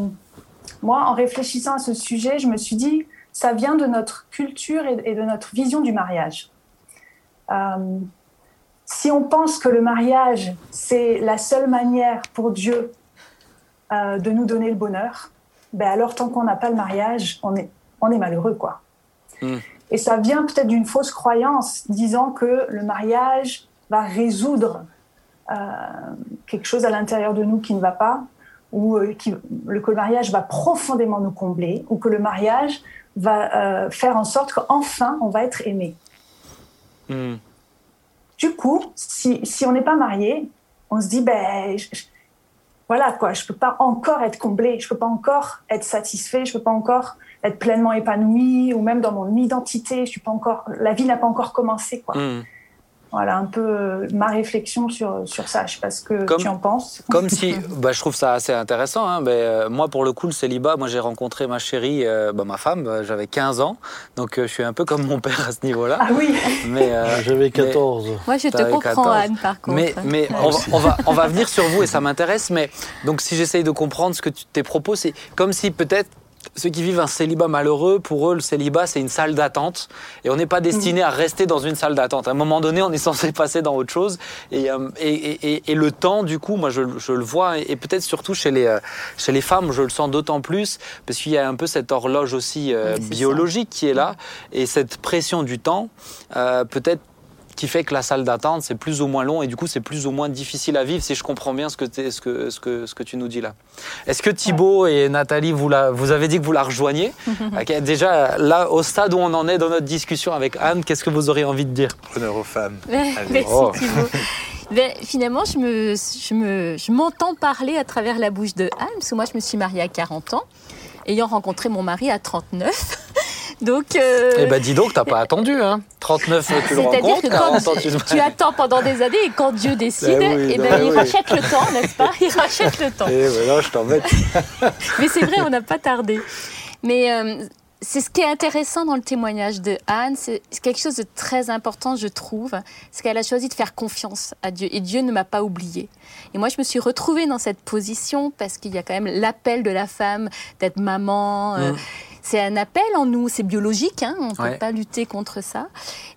moi, en réfléchissant à ce sujet, je me suis dit, ça vient de notre culture et, et de notre vision du mariage. Euh, si on pense que le mariage, c'est la seule manière pour Dieu euh, de nous donner le bonheur, ben alors tant qu'on n'a pas le mariage, on est, on est malheureux, quoi. Mm. Et ça vient peut-être d'une fausse croyance disant que le mariage va résoudre euh, quelque chose à l'intérieur de nous qui ne va pas, ou euh, qui, le, que le mariage va profondément nous combler, ou que le mariage va euh, faire en sorte qu'enfin on va être aimé. Hmm. Du coup, si, si on n'est pas marié, on se dit, ben, je- je- voilà quoi, je peux pas encore être comblé, je peux pas encore être satisfait, je peux pas encore être pleinement épanoui, ou même dans mon identité, je suis pas encore, la vie n'a pas encore commencé quoi. Hmm. Voilà un peu euh, ma réflexion sur, sur ça. Je sais pas ce que Comme- tu en penses. *laughs* Comme si, bah, je trouve ça assez intéressant. hein, mais euh, moi, pour le coup, le célibat, moi, j'ai rencontré ma chérie, euh, bah, ma femme, j'avais 15 ans, donc euh, je suis un peu comme mon père à ce niveau-là. Ah oui, *laughs* Mais, euh, J'avais 14. Moi, je te comprends, 14. Anne, par contre. mais, mais on, va, on, va, on va venir sur vous et ça m'intéresse. Mais donc, si j'essaye de comprendre ce que tu, tes propos, c'est comme si peut-être ceux qui vivent un célibat malheureux, pour eux, le célibat, c'est une salle d'attente. Et on n'est pas destiné à rester dans une salle d'attente. À un moment donné, on est censé *laughs* passer dans autre chose. Et, euh, et, et- et- et le temps, du coup, moi, je, je le vois, et, peut-être surtout chez les, euh, chez les femmes, je le sens d'autant plus, parce qu'il y a un peu cette horloge aussi euh, biologique qui est là. Et cette pression du temps, euh, peut-être qui fait que la salle d'attente, c'est plus ou moins long et du coup, c'est plus ou moins difficile à vivre, si je comprends bien ce que, ce que, ce que, ce que tu nous dis là. Est-ce que Thibaut et Nathalie, vous, la, vous avez dit que vous la rejoignez *laughs* Déjà, là, au stade où on en est dans notre discussion avec Anne, qu'est-ce que vous aurez envie de dire? Preneur aux femmes. Allez. Merci Oh. Thibaut. Ben, finalement, je me, je me, je m'entends parler à travers la bouche de Anne, parce que moi, je me suis mariée à 40 ans, ayant rencontré mon mari à 39. Donc, euh, Eh ben, dis donc, t'as pas attendu, hein 39, tu le c'est-à-dire rencontres, que 40 ans, quand tu tu attends pendant des années et quand Dieu décide, Ben oui, eh non, ben, ben il oui. rachète le temps, n'est-ce pas? Il rachète le temps. Eh ben non, je t'embête. *laughs* Mais c'est vrai, on n'a pas tardé. Mais euh, c'est ce qui est intéressant dans le témoignage de Anne, c'est c'est quelque chose de très important, je trouve, c'est qu'elle a choisi de faire confiance à Dieu et Dieu ne m'a pas oubliée. Et moi, je me suis retrouvée dans cette position parce qu'il y a quand même l'appel de la femme d'être maman. euh, Mm. C'est un appel en nous, c'est biologique, hein, on ne Ouais. peut pas lutter contre ça.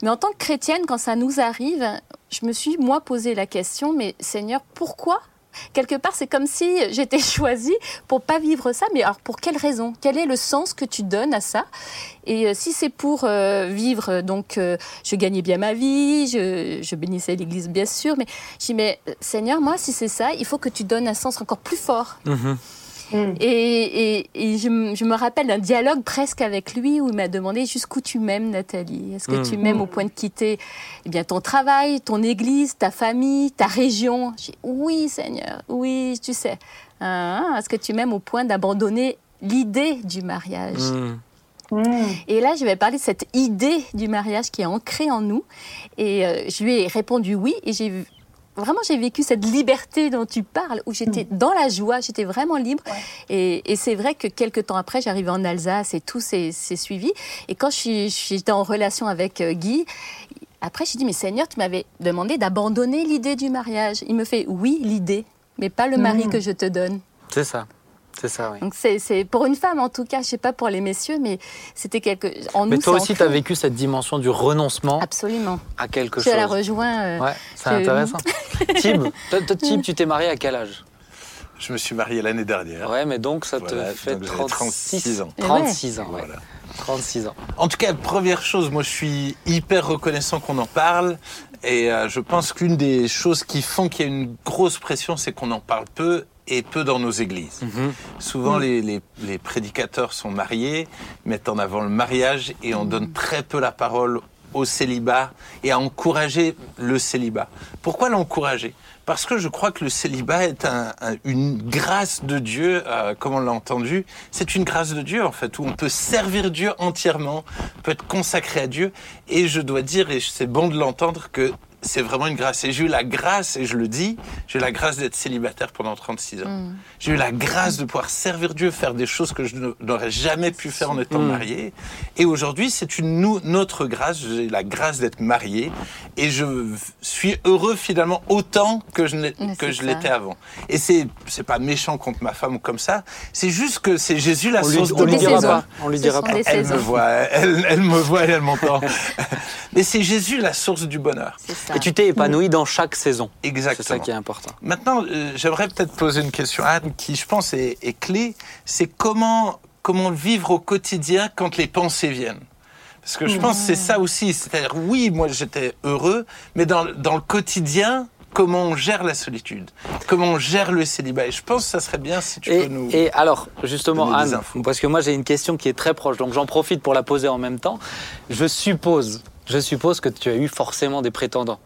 Mais en tant que chrétienne, quand ça nous arrive, je me suis, moi, posé la question, mais Seigneur, pourquoi? Quelque part, c'est comme si j'étais *laughs* choisie pour pas vivre ça, mais alors pour quelle raison? Quel est le sens que tu donnes à ça? Et euh, si c'est pour euh, vivre, donc euh, je gagnais bien ma vie, je, je bénissais l'Église bien sûr, mais je dis mais Seigneur, moi si c'est ça, il faut que tu donnes un sens encore plus fort. Mhm. Mm. Et, et- et je, me rappelle d'un dialogue presque avec lui où il m'a demandé jusqu'où tu m'aimes, Nathalie? Est-ce que Mm. tu m'aimes au point de quitter eh bien, ton travail, ton église, ta famille, ta région? J'ai dit, Oui, Seigneur, oui, tu sais. Hein, Est-ce que tu m'aimes au point d'abandonner l'idée du mariage? Mm. Et là, je vais parler de cette idée du mariage qui est ancrée en nous. Et euh, je lui ai répondu oui. Et j'ai vu- vraiment, j'ai vécu cette liberté dont tu parles, où j'étais dans la joie, j'étais vraiment libre. Ouais. Et, et c'est vrai que quelques temps après, j'arrivais en Alsace et tout s'est suivi. Et quand je suis- j'étais en relation avec euh, Guy, après, j'ai dit, mais Seigneur, tu m'avais demandé d'abandonner l'idée du mariage. Il me fait, oui, l'idée, mais pas le mari Mhm. que je te donne. C'est ça. C'est ça, oui. Donc c'est c'est- pour une femme en tout cas, je sais pas pour les messieurs, mais c'était quelque. En Mais nous, toi aussi, tu as vécu cette dimension du renoncement Absolument. à quelque Je la chose. rejoins. euh, Ouais, c'est je- intéressant. *laughs* Tib, toi, toi, Tib, tu t'es marié à quel âge? Je me suis marié l'année dernière. Ouais, mais donc ça te fait donc j'avais 36 36 ans. Eh ouais. 36 ans, ouais. Voilà. 36 ans. En tout cas, première chose, moi je suis hyper reconnaissant qu'on en parle. Et euh, je pense qu'une des choses qui font qu'il y a une grosse pression, c'est qu'on en parle peu et peu dans nos églises. Mhm. Souvent, les, les- les prédicateurs sont mariés, mettent en avant le mariage et on donne très peu la parole au célibat et à encourager le célibat. Pourquoi l'encourager? Parce que je crois que le célibat est un- un- une grâce de Dieu, euh, comme on l'a entendu. C'est une grâce de Dieu, en fait, où on peut servir Dieu entièrement, peut être consacré à Dieu. Et je dois dire, et c'est bon de l'entendre, que c'est vraiment une grâce. Et j'ai eu la grâce, et je le dis, j'ai eu la grâce d'être célibataire pendant 36 ans. J'ai eu la grâce de pouvoir servir Dieu, faire des choses que je n'aurais jamais pu faire en étant Mm. marié. Et aujourd'hui, c'est une notre grâce. J'ai la grâce d'être marié. Et je suis heureux finalement autant que je, l'étais avant. Et c'est, c'est pas méchant contre ma femme ou comme ça. C'est juste que c'est Jésus la On lui, source on de lui dira pas. On lui dira pas. elle me voit, elle, elle me voit et elle m'entend. *laughs* Mais c'est Jésus la source du bonheur. C'est ça. Et tu t'es épanoui dans chaque saison. C'est Exactement. ça qui est important. Maintenant, euh, j'aimerais peut-être poser une question à Anne qui, je pense, est, est clé. C'est comment, comment vivre au quotidien quand les pensées viennent? Parce que je pense que c'est ça aussi. C'est-à-dire, oui, moi j'étais heureux, mais dans, dans le quotidien, comment on gère la solitude? Comment on gère le célibat? Et je pense que ça serait bien si tu Et, peux nous... et alors, justement, Anne, parce que moi j'ai une question qui est très proche, donc j'en profite pour la poser en même temps. Je suppose, je suppose que tu as eu forcément des prétendants.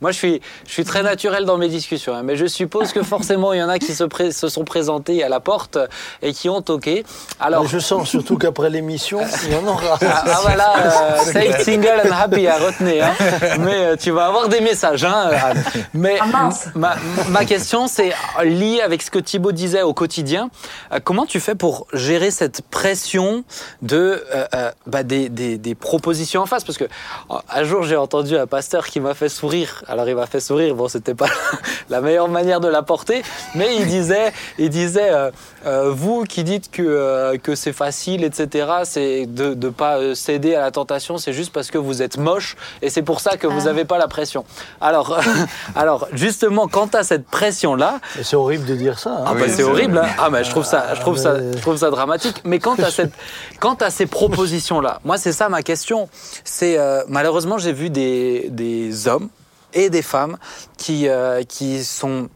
Moi, je suis, je suis très naturel dans mes discussions, hein, mais je suppose que forcément, il y en a qui se, pré- se sont présentés à la porte et qui ont toqué. Alors, Mais je sens surtout qu'après l'émission, il y en aura. Ah, ah, voilà, euh, say single and happy à retenir. hein. Mais euh, tu vas avoir des messages. Hein, Anne. Mais Ah, mince. ma, ma question, c'est lié avec ce que Thibaut disait au quotidien. Euh, comment tu fais pour gérer cette pression de euh, euh, bah, des, des- des propositions en face? Parce que euh, un jour, j'ai entendu un pasteur qui m'a fait sourire. Alors, il m'a fait sourire. Bon, c'était pas *laughs* la meilleure manière de l'apporter, mais il disait, il disait, euh, euh, vous qui dites que euh, que c'est facile, etc. C'est de ne pas céder à la tentation. C'est juste parce que vous êtes moche et c'est pour ça que vous Ah. n'avez pas la pression. Alors, *laughs* alors justement, quant à cette pression là, Et C'est horrible de dire ça. hein. ah bah, c'est c'est horrible. hein. Ah mais je trouve ça, je trouve ça, mais- je trouve ça dramatique. Mais quant à cette, quant à ces propositions là, moi c'est ça ma question. C'est euh, malheureusement j'ai vu des des hommes et des femmes qui euh, qui sont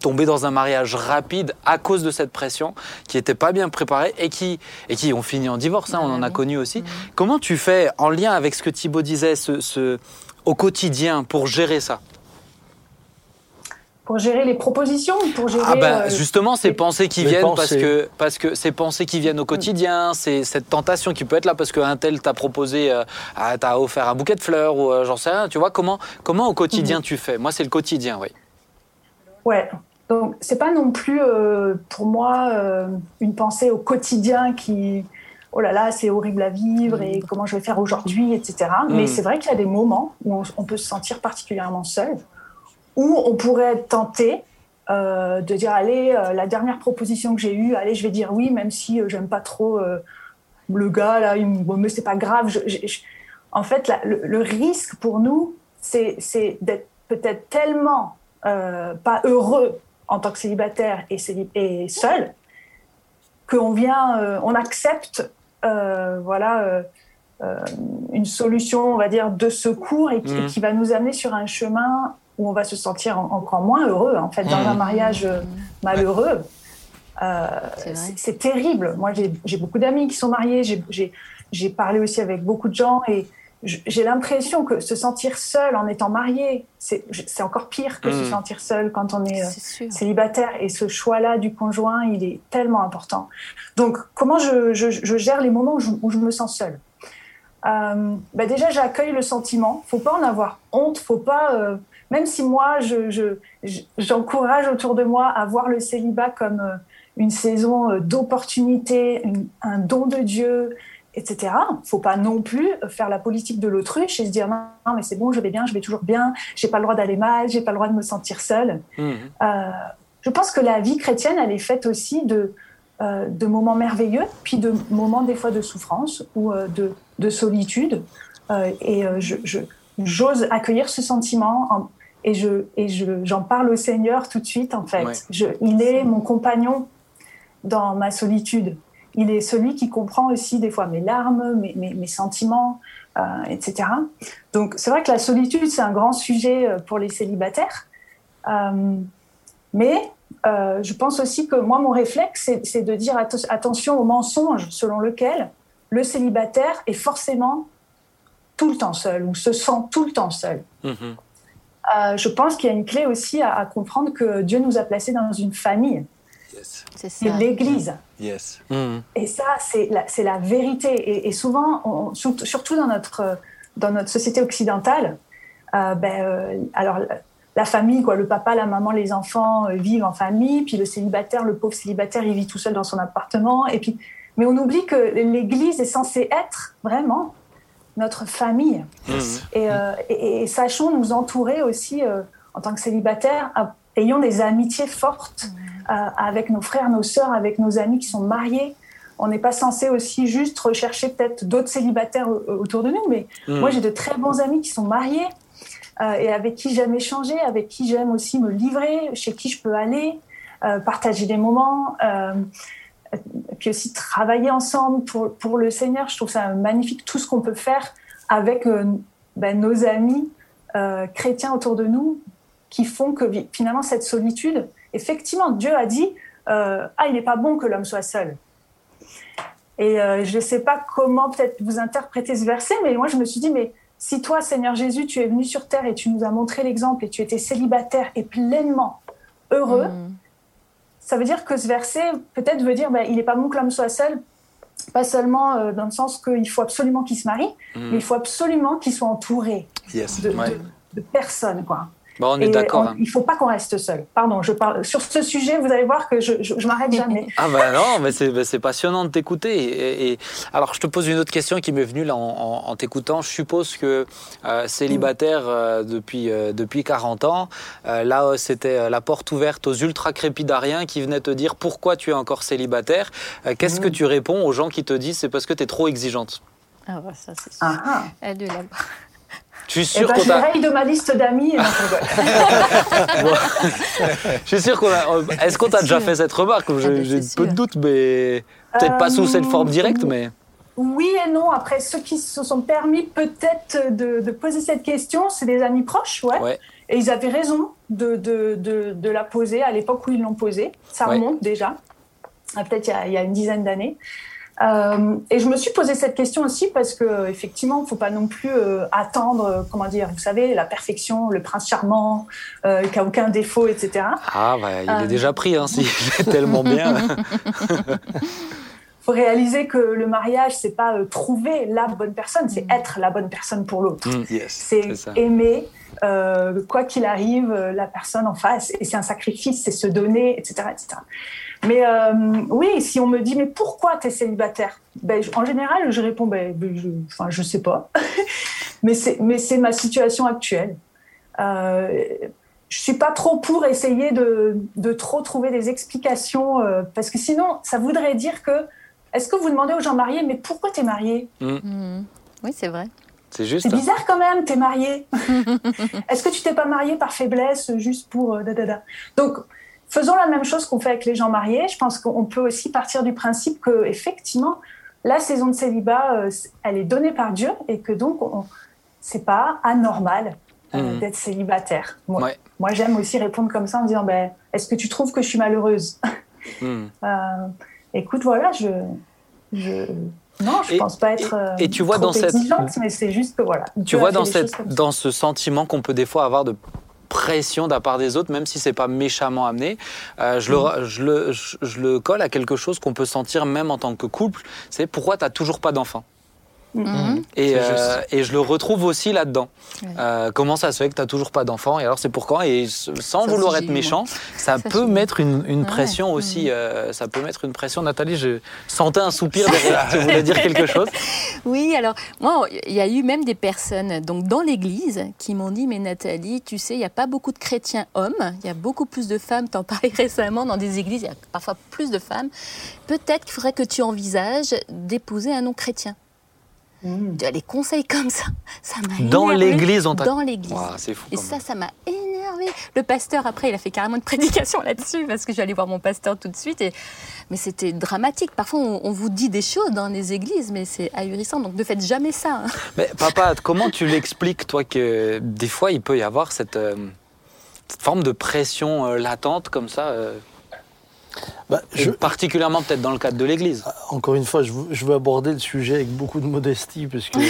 tombés dans un mariage rapide à cause de cette pression, qui n'étaient pas bien préparés et qui, et qui ont fini en divorce, hein, on en a connu aussi. Comment tu fais, en lien avec ce que Thibaut disait, ce, ce- au quotidien, pour gérer ça? Pour gérer les propositions ou pour gérer. Ah ben, euh, justement, ces les- pensées qui les viennent parce que parce que ces pensées qui viennent au quotidien, c'est cette tentation qui peut être là parce qu'un tel t'a proposé, euh, t'a offert un bouquet de fleurs ou euh, j'en sais rien. Tu vois comment comment au quotidien tu fais? Moi, c'est le quotidien, oui. Ouais. Donc, c'est pas non plus euh, pour moi euh, une pensée au quotidien qui, oh là là, c'est horrible à vivre et comment je vais faire aujourd'hui, etc. Mais Mm. c'est vrai qu'il y a des moments où on, on peut se sentir particulièrement seul, où on pourrait être tenté euh, de dire allez, euh, la dernière proposition que j'ai eue, allez, je vais dire oui, même si euh, j'aime pas trop euh, le gars là, il me, bon, mais c'est pas grave. Je- je- je- En fait, le, le risque pour nous, c'est c'est d'être peut-être tellement euh, pas heureux en tant que célibataire et, célib- et seul, qu'on vient, on accepte, voilà, une solution, on va dire, de secours et qui, qui va nous amener sur un chemin où on va se sentir en- encore moins heureux. En fait, dans Mhm. un mariage euh, malheureux, euh, C'est terrible. Moi, j'ai beaucoup d'amis qui sont mariés. j'ai- parlé aussi avec beaucoup de gens et j'ai l'impression que se sentir seul en étant marié, c'est encore pire que se Mhm. sentir seul quand on est euh, célibataire. Et ce choix-là du conjoint, il est tellement important. Donc, comment je, je- je gère les moments où je, où je me sens seule? Euh, bah Déjà, j'accueille le sentiment. faut pas en avoir honte. faut pas, euh, même si moi, je- je- je- j'encourage autour de moi à voir le célibat comme euh, une saison euh, d'opportunités, une- un don de Dieu etc. Faut pas non plus faire la politique de l'autruche et se dire non, non mais c'est bon, je vais bien, je vais toujours bien, j'ai pas le droit d'aller mal, j'ai pas le droit de me sentir seule. Mhm. Euh, je pense que la vie chrétienne, elle est faite aussi de, euh, de moments merveilleux, puis de moments des fois de souffrance ou euh, de, de solitude. Et je, je- j'ose accueillir ce sentiment en- et je et je, j'en parle au Seigneur tout de suite en fait. Ouais. Je, il est mon compagnon dans ma solitude. Il est celui qui comprend aussi des fois mes larmes, mes, mes, mes sentiments, euh, etc. Donc c'est vrai que la solitude c'est un grand sujet euh, pour les célibataires. Euh, mais euh, je pense aussi que moi, mon réflexe, c'est- de dire atte- attention au mensonge selon lequel le célibataire est forcément tout le temps seul ou se sent tout le temps seul. Mhm. Euh, je pense qu'il y a une clé aussi à, à comprendre que Dieu nous a placés dans une famille, Yes. C'est l'Église. Yes. Et ça, c'est la, vérité. Et, et souvent, on- surtout surtout dans notre, dans notre société occidentale, euh, ben, euh, alors la famille, quoi, le papa, la maman, les enfants euh, vivent en famille, puis le célibataire, le pauvre célibataire, il vit tout seul dans son appartement. Et puis, mais on oublie que l'Église est censée être vraiment notre famille. Mhm. Et, euh, et- et sachons nous entourer aussi, euh, en tant que célibataires, euh, ayons des amitiés fortes euh, avec nos frères, nos sœurs, avec nos amis qui sont mariés. On n'est pas censé aussi juste rechercher peut-être d'autres célibataires au- autour de nous, mais Mhm. moi j'ai de très bons amis qui sont mariés euh, et avec qui j'aime échanger, avec qui j'aime aussi me livrer, chez qui je peux aller, euh, partager des moments. Puis aussi travailler ensemble pour, pour le Seigneur. Je trouve ça magnifique tout ce qu'on peut faire avec euh, ben, nos amis euh, chrétiens autour de nous qui font que finalement cette solitude, effectivement, Dieu a dit euh, Ah, il n'est pas bon que l'homme soit seul. Et je ne sais pas comment peut-être vous interprétez ce verset, mais moi je me suis dit Mais si toi, Seigneur Jésus, tu es venu sur terre et tu nous as montré l'exemple et tu étais célibataire et pleinement heureux, Mhm. Ça veut dire que ce verset peut-être veut dire ben, il n'est pas bon que l'homme soit seul, pas seulement euh, dans le sens qu'il faut absolument qu'il se marie, Mhm. mais il faut absolument qu'il soit entouré Yes. de, Ouais. de- de personnes. Quoi. Bon, on est d'accord. on- hein. Il ne faut pas qu'on reste seul. Pardon, je parle sur ce sujet. Vous allez voir que je, je, je m'arrête jamais. *laughs* Ah bah non, mais c'est c'est passionnant de t'écouter. Et, et- alors je te pose une autre question qui m'est venue là en, en- en t'écoutant. Je suppose que euh, célibataire euh, depuis, euh, depuis 40 ans, euh, là c'était la porte ouverte aux ultra crépidariens qui venaient te dire pourquoi tu es encore célibataire. Euh, Qu'est-ce que tu réponds aux gens qui te disent c'est parce que tu es trop exigeante? Ah, bah, ça, c'est sûr. Ah, ah. Elle est là-bas. Je suis Eh sûr ben, qu'on je t'a- raye de ma liste d'amis. et non, *laughs* je suis sûr qu'on a- euh, Est-ce qu'on t'a déjà fait cette remarque? Ah J'ai ben, j'ai peu de sûr. doute, mais peut-être pas sous cette forme directe, mais. Oui et non. Après, ceux qui se sont permis peut-être de, de poser cette question, c'est des amis proches, ouais. Ouais. Et ils avaient raison de, de, de, de la poser à l'époque où ils l'ont posée. Ça Ouais. remonte déjà, Ah, peut-être il y a- il y, a une dizaine d'années. Euh, et je me suis posé cette question aussi parce que effectivement, il faut pas non plus euh, attendre, euh, comment dire, vous savez, la perfection, le prince charmant, qui a aucun défaut, etc. Ah, bah, il est déjà pris, hein, si *laughs* il est tellement bien. *laughs* faut réaliser que le mariage, c'est pas trouver la bonne personne, c'est être la bonne personne pour l'autre. Mm. Yes. C'est aimer, quoi qu'il arrive, la personne en face. Et c'est un sacrifice, c'est se donner, etc. etc. Mais euh, oui, si on me dit, mais pourquoi tu es célibataire? Ben, En général, je réponds, ben, ben, je, enfin, je sais pas. *laughs* mais c'est mais c'est ma situation actuelle. Euh, je suis pas trop pour essayer de, de trop trouver des explications, euh, parce que sinon, ça voudrait dire que, est-ce que vous demandez aux gens mariés, mais pourquoi tu es marié Mhm. Oui, c'est vrai. C'est juste. c'est bizarre quand même, t'es marié. *laughs* Est-ce que tu t'es pas marié par faiblesse, juste pour euh, da, da, da? Donc, faisons la même chose qu'on fait avec les gens mariés. Je pense qu'on peut aussi partir du principe que, effectivement, la saison de célibat, euh, elle est donnée par Dieu et que donc, on, c'est pas anormal euh, Mhm. d'être célibataire. Moi, Ouais. moi, j'aime aussi répondre comme ça en disant, ben, est-ce que tu trouves que je suis malheureuse? Mm. *laughs* Euh, Écoute, voilà, je, je, non, je Et- pense pas être et tu vois trop dans cette- mais c'est juste que voilà. Tu vois, dans, cette, dans ce sentiment qu'on peut des fois avoir de pression de la part des autres, même si c'est pas méchamment amené, euh, je, le, je, le, je, je le colle à quelque chose qu'on peut sentir même en tant que couple, c'est pourquoi tu n'as toujours pas d'enfant? Mhm. Et, C'est euh, et je le retrouve aussi là-dedans. Ouais. Euh, comment ça se fait que tu n'as toujours pas d'enfant Et alors c'est pourquoi Et s- sans Ça, vouloir être méchant, ça, Ça, peut mettre une, une Ouais. pression aussi. euh, ça peut mettre une pression. Nathalie, je sentais un soupir derrière. tu voulais dire quelque *laughs* chose? Oui, alors moi, il y a eu même des personnes donc dans l'Église qui m'ont dit mais Nathalie, tu sais, il n'y a pas beaucoup de chrétiens hommes, il y a beaucoup plus de femmes. T'en parlais *laughs* récemment dans des églises, il y a parfois plus de femmes. Peut-être qu'il faudrait que tu envisages d'épouser un non as les conseils comme ça, ça m'a Dans l'église, on t'a- Dans l'église. C'est fou. Et ça, même. ça m'a énervé. Le pasteur, après, il a fait carrément une *laughs* prédication là-dessus, parce que je suis allée voir mon pasteur tout de suite. Et... Mais c'était dramatique. Parfois, on, on vous dit des choses dans les églises, mais c'est ahurissant. Donc, ne faites jamais ça. hein. *laughs* Mais papa, comment tu l'expliques, toi, que des fois, il peut y avoir cette, euh, cette forme de pression euh, latente comme ça euh, Bah, je- particulièrement peut-être dans le cadre de l'Église. Encore une fois, je veux, je veux aborder le sujet avec beaucoup de modestie parce que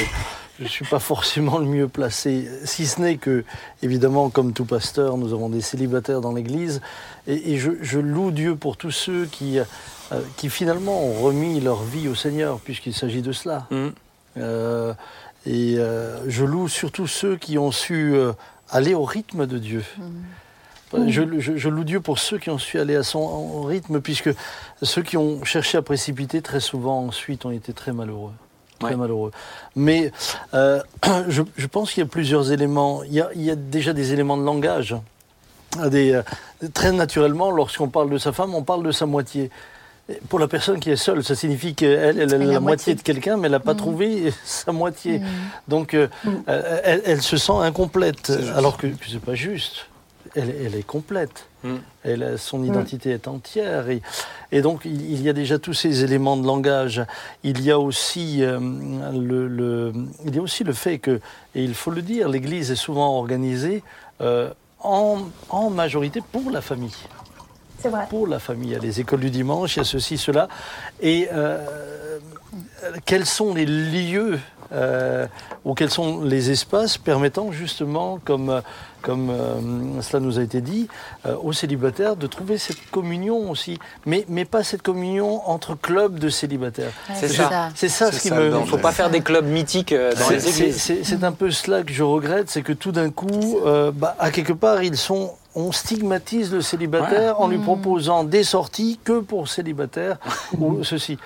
je ne suis pas forcément le mieux placé. Si ce n'est que, évidemment, comme tout pasteur, nous avons des célibataires dans l'Église. Et, et je, je loue Dieu pour tous ceux qui, euh, qui finalement ont remis leur vie au Seigneur, puisqu'il s'agit de cela. Mhm. Euh, et euh, je loue surtout ceux qui ont su euh, aller au rythme de Dieu. Je, je- je loue Dieu pour ceux qui ont su aller à son rythme, puisque ceux qui ont cherché à précipiter, très souvent ensuite, ont été très malheureux. Très Ouais. malheureux. Mais euh, *clears throat* je, je pense qu'il y a plusieurs éléments. Il y a, il y a déjà des éléments de langage. Des, euh, très naturellement, lorsqu'on parle de sa femme, on parle de sa moitié. Pour la personne qui est seule, ça signifie qu'elle elle, a la, la moitié moitié. de quelqu'un, mais elle n'a pas trouvé *laughs* sa moitié. Donc, euh, euh, elle, elle se sent incomplète, alors que, que c'est pas juste. Elle, elle est complète. Mm. Elle, son identité est entière. Et, et donc, il, il y a déjà tous ces éléments de langage. Il y a aussi, euh, le, le- il y a aussi le fait que, et il faut le dire, l'Église est souvent organisée euh, en, en majorité pour la famille C'est vrai. pour la famille. Il y a les écoles du dimanche, il y a ceci, cela. Et euh, quels sont les lieux euh, ou quels sont les espaces permettant justement, comme, comme euh, cela nous a été dit, euh, aux célibataires de trouver cette communion aussi, mais, mais pas cette communion entre clubs de célibataires. C'est ça. C'est ça ce qui ça, me... Il ne faut pas faire des clubs mythiques euh, dans C'est- les églises. C'est un peu cela que je regrette, c'est que tout d'un coup, euh, bah, à quelque part, ils sont, on stigmatise le célibataire en lui proposant des sorties que pour célibataires ou *laughs* ceci.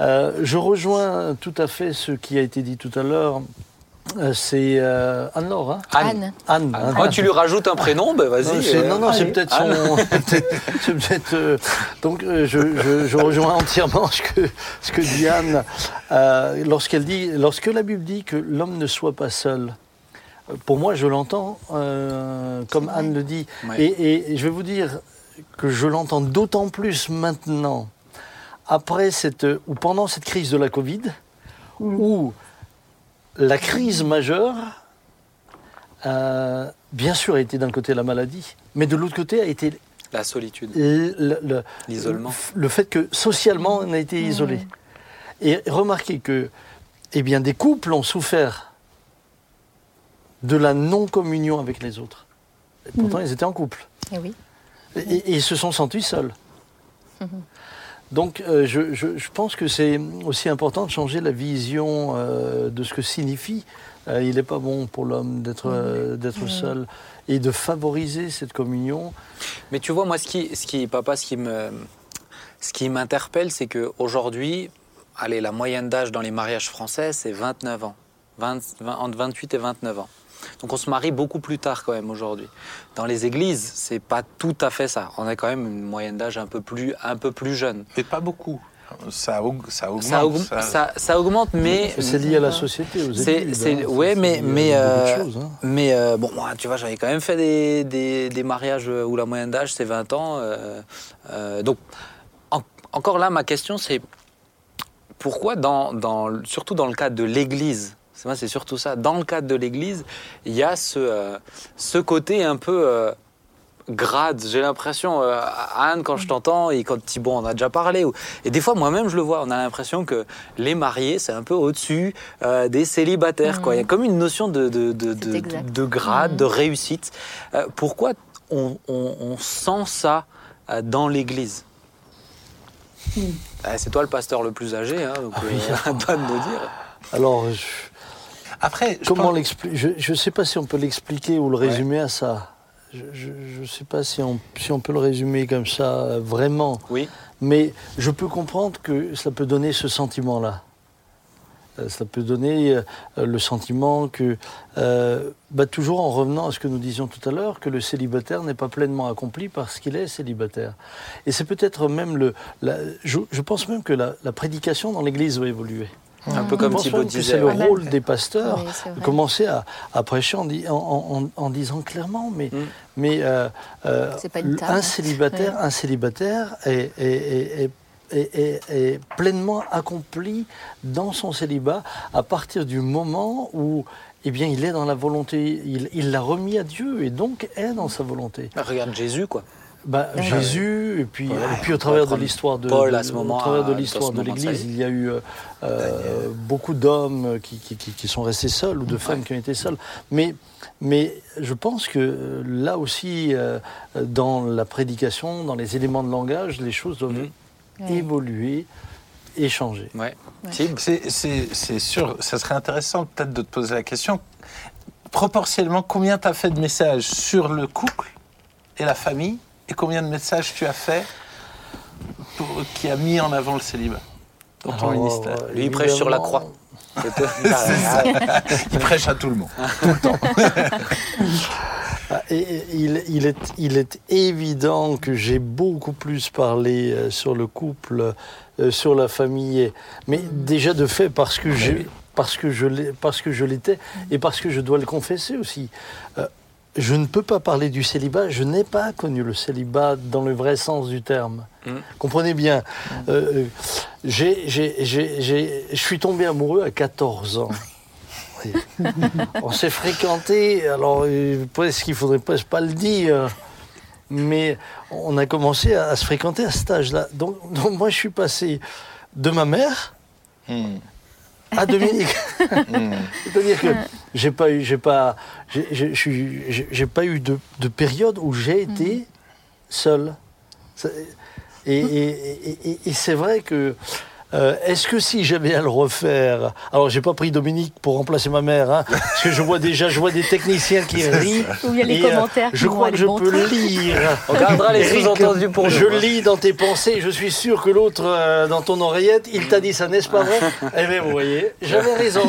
Euh, je rejoins tout à fait ce qui a été dit tout à l'heure. Euh, c'est euh, Anne-Laure, hein Anne. Anne. Ah, Anne. moi, tu lui rajoutes un prénom, ben vas-y. euh, non, non, c'est peut-être son. *laughs* c'est peut-être, euh, donc, je, je- je rejoins entièrement ce que, ce que dit Anne euh, lorsqu'elle dit, lorsque la Bible dit que l'homme ne soit pas seul. Pour moi, je l'entends euh, comme. Anne le dit, Ouais. et, et je vais vous dire que je l'entends d'autant plus maintenant après cette ou pendant cette crise de la Covid, où la crise majeure euh, bien sûr, a été d'un côté la maladie, mais de l'autre côté a été La solitude. le, le- L'isolement. le fait que socialement on a été isolé. Et remarquez que eh bien, des couples ont souffert de la non-communion avec les autres. Et pourtant, ils étaient en couple. Eh oui. Et, et ils se sont sentis seuls. Donc, euh, je, je- je pense que c'est aussi important de changer la vision euh, de ce que signifie. euh, il n'est pas bon pour l'homme d'être euh, d'être seul et de favoriser cette communion. Mais tu vois, moi, ce qui, ce qui papa, ce qui me, ce qui m'interpelle, c'est que aujourd'hui, allez, la moyenne d'âge dans les mariages français, c'est 29 ans, 20 20 entre 28 et 29 ans. Donc on se marie beaucoup plus tard quand même aujourd'hui. Dans les églises, c'est pas tout à fait ça. On a quand même une moyenne d'âge un peu plus, un peu plus jeune. Mais pas beaucoup. Ça, aug- ça augmente. Ça, augmente, ça- ça- ça augmente, mais C'est lié à la société, aux hein. ouais, C'est mais- mais, euh, choses, hein. Mais euh, bon, moi, tu vois, j'avais quand même fait des, des, des mariages où la moyenne d'âge c'est 20 ans. euh, euh, donc, en- encore là, ma question c'est pourquoi, dans, dans, surtout dans le cadre de l'Église, moi, c'est surtout ça, dans le cadre de l'Église, il y a ce, euh, ce côté un peu euh, grade. J'ai l'impression, euh, Anne, quand je t'entends, et quand Thibault en a déjà parlé, ou- et des fois moi-même je le vois, on a l'impression que les mariés, c'est un peu au-dessus euh, des célibataires. quoi. Il y a comme une notion de, de, de, de, grade, de réussite. Pourquoi on, on- on sent ça dans l'Église? Euh, C'est toi le pasteur le plus âgé, hein, donc euh, *laughs* à toi de nous dire. Alors, je- Après, je comment pense- l'expliquer Je ne sais pas si on peut l'expliquer ou le résumer à ça. Je ne sais pas si on, si on peut le résumer comme ça, euh, vraiment. Oui. Mais je peux comprendre que ça peut donner ce sentiment-là. Euh, Ça peut donner euh, le sentiment que, euh, bah, toujours en revenant à ce que nous disions tout à l'heure, que le célibataire n'est pas pleinement accompli parce qu'il est célibataire. Et c'est peut-être même le. la- je, je pense même que la, la prédication dans l'Église va évoluer. Un peu comme Thibaut disait. c'est le ouais. rôle des pasteurs Oui, de commencer à, à prêcher en, di- en- en- en disant clairement, mais, Mm. mais euh, euh, C'est pas une table. un célibataire, un célibataire est, est- est- est- est- est- est pleinement accompli dans son célibat à partir du moment où eh bien, il est dans la volonté, il il l'a remis à Dieu et donc est dans sa volonté. Regarde Jésus, quoi. Bah, Ouais. Jésus, et puis, Ouais, et puis on au travers de l'histoire de, Paul à de- ce moment, au travers de dans l'histoire de l'Église, il y a eu euh, euh, beaucoup d'hommes qui, qui- qui- qui sont restés seuls ou de femmes qui ont été seules. Mais, mais je pense que euh, là aussi, euh, dans la prédication, dans les éléments de langage, les choses doivent. Ouais. évoluer et changer. Ouais. Ouais. Thib C'est- C'est c'est sûr, ça serait intéressant peut-être de te poser la question. Proportionnellement, combien tu as fait de messages sur le couple et la famille et combien de messages tu as fait pour- qui a mis en avant le célibat dans ton Alors, ministère euh, Lui, il prêche sur la croix. *laughs* Il prêche à tout le monde. *laughs* Ah, et- et il, il est, il est évident que j'ai beaucoup plus parlé euh, sur le couple, euh, sur la famille, mais déjà de fait parce que j'ai, parce que je l'ai, parce que je l'étais et parce que je dois le confesser aussi. Euh, je ne peux pas parler du célibat. Je n'ai pas connu le célibat dans le vrai sens du terme. Mm. Comprenez bien. Euh, euh, j'ai, j'ai- j'ai- j'ai- je suis tombé amoureux à 14 ans. Oui. *laughs* On s'est fréquenté, alors euh, presque qu'il faudrait presque pas le dire, mais on a commencé à, à se fréquenter à cet âge-là. Donc, donc moi, je suis passé de ma mère Hmm. À Dominique. *laughs* Hmm. C'est-à-dire que j'ai pas eu, j'ai pas, j'ai- pas eu de, de période où j'ai été seul. Ça- Et, et- et- et- et c'est vrai que. Euh, Est-ce que si j'avais à le refaire, alors j'ai pas pris Dominique pour remplacer ma mère, hein, parce que je vois déjà, je vois des techniciens qui *laughs* rient. Il y a les euh, commentaires je crois que je peux lire. On gardera les sous-entendus pour nous. Je lis dans tes pensées, je suis sûr que l'autre euh, dans ton oreillette, il t'a dit ça, n'est-ce pas vrai Eh bien, vous voyez, j'avais raison.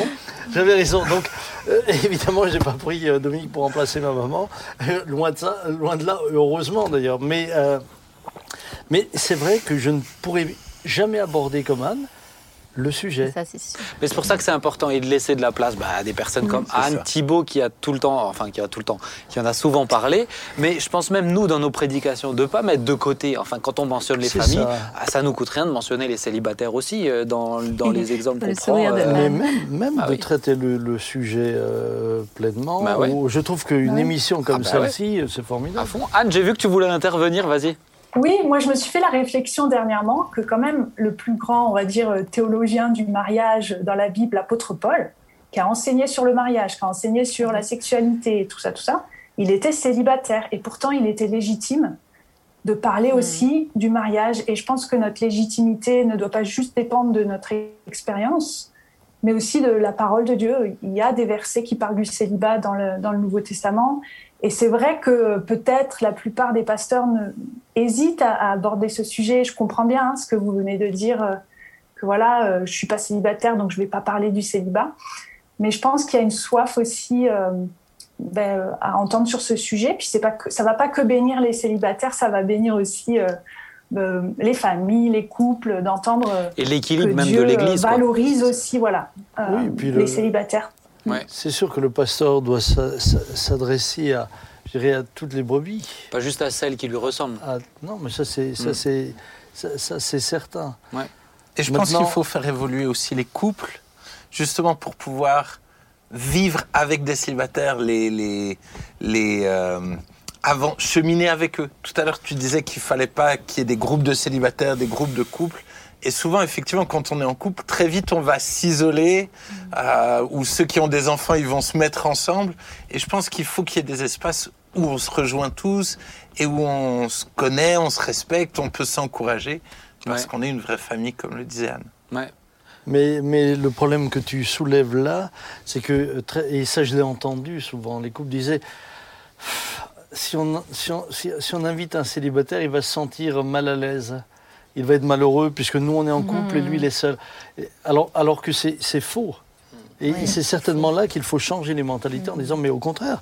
J'avais raison. Donc, euh, évidemment, je n'ai pas pris euh, Dominique pour remplacer ma maman. Euh, loin de ça, loin de là, heureusement d'ailleurs. Mais, euh, mais c'est vrai que je ne pourrais jamais aborder comme Anne le sujet. Ça, c'est sûr. Mais c'est pour ça que c'est important et de laisser de la place bah, à des personnes comme c'est Anne, ça. Thibault qui a tout le temps, enfin qui a tout le temps, qui en a souvent parlé. Mais je pense même nous dans nos prédications de pas mettre de côté. Enfin, quand on mentionne les C'est familles, ça. ah, ça nous coûte rien de mentionner les célibataires aussi euh, dans, dans les *laughs* exemples Le qu'on prend. euh, Mais Anne. même, même Ah de oui. traiter le, le sujet euh, pleinement, Bah ouais. je trouve qu'une Ouais. émission comme Ah bah celle-ci, euh, c'est à formidable. fond. Anne, j'ai vu que tu voulais intervenir. Vas-y. Oui, moi je me suis fait la réflexion dernièrement que quand même le plus grand, on va dire, euh, théologien du mariage dans la Bible, l'apôtre Paul, qui a enseigné sur le mariage, qui a enseigné sur la sexualité et tout ça, tout ça, il était célibataire et pourtant il était légitime de parler aussi du mariage. Et je pense que notre légitimité ne doit pas juste dépendre de notre expérience, mais aussi de la parole de Dieu. Il y a des versets qui parlent du célibat dans le, dans le Nouveau Testament. Et c'est vrai que peut-être la plupart des pasteurs ne, hésitent à, à aborder ce sujet. Je comprends bien hein, ce que vous venez de dire, euh, que voilà, euh, je suis pas célibataire, donc je vais pas parler du célibat. Mais je pense qu'il y a une soif aussi euh, ben, euh, à entendre sur ce sujet. Puis c'est pas que, ça va pas que bénir les célibataires, ça va bénir aussi euh, euh, les familles, les couples, d'entendre Et que l'équilibre même Dieu de l'Église. euh, quoi. valorise aussi, voilà, euh, Oui, et puis les le- célibataires. C'est sûr que le pasteur doit s'a- s'a- s'adresser à, je dirais, à toutes les brebis. Pas juste à celles qui lui ressemblent. Ah, non, mais ça, c'est ça, Mm. c'est ça, ça, c'est certain. Et je pense qu'il faut faire évoluer aussi les couples, justement pour pouvoir vivre avec des célibataires, les, les, les euh, avant, cheminer avec eux. Tout à l'heure, tu disais qu'il fallait pas qu'il y ait des groupes de célibataires, des groupes de couples. Et souvent, effectivement, quand on est en couple, très vite, on va s'isoler, euh, ou ceux qui ont des enfants, ils vont se mettre ensemble. Et je pense qu'il faut qu'il y ait des espaces où on se rejoint tous et où on se connaît, on se respecte, on peut s'encourager, parce Ouais. qu'on est une vraie famille, comme le disait Anne. Ouais. Mais, mais le problème que tu soulèves là, c'est que, euh, très- et ça je l'ai entendu souvent, les couples disaient, si on, si, on, si- si on invite un célibataire, il va se sentir mal à l'aise. Il va être malheureux puisque nous on est en couple et lui il est seul. Alors, alors que c'est faux. Et Oui, c'est certainement là qu'il faut changer les mentalités en disant, mais au contraire,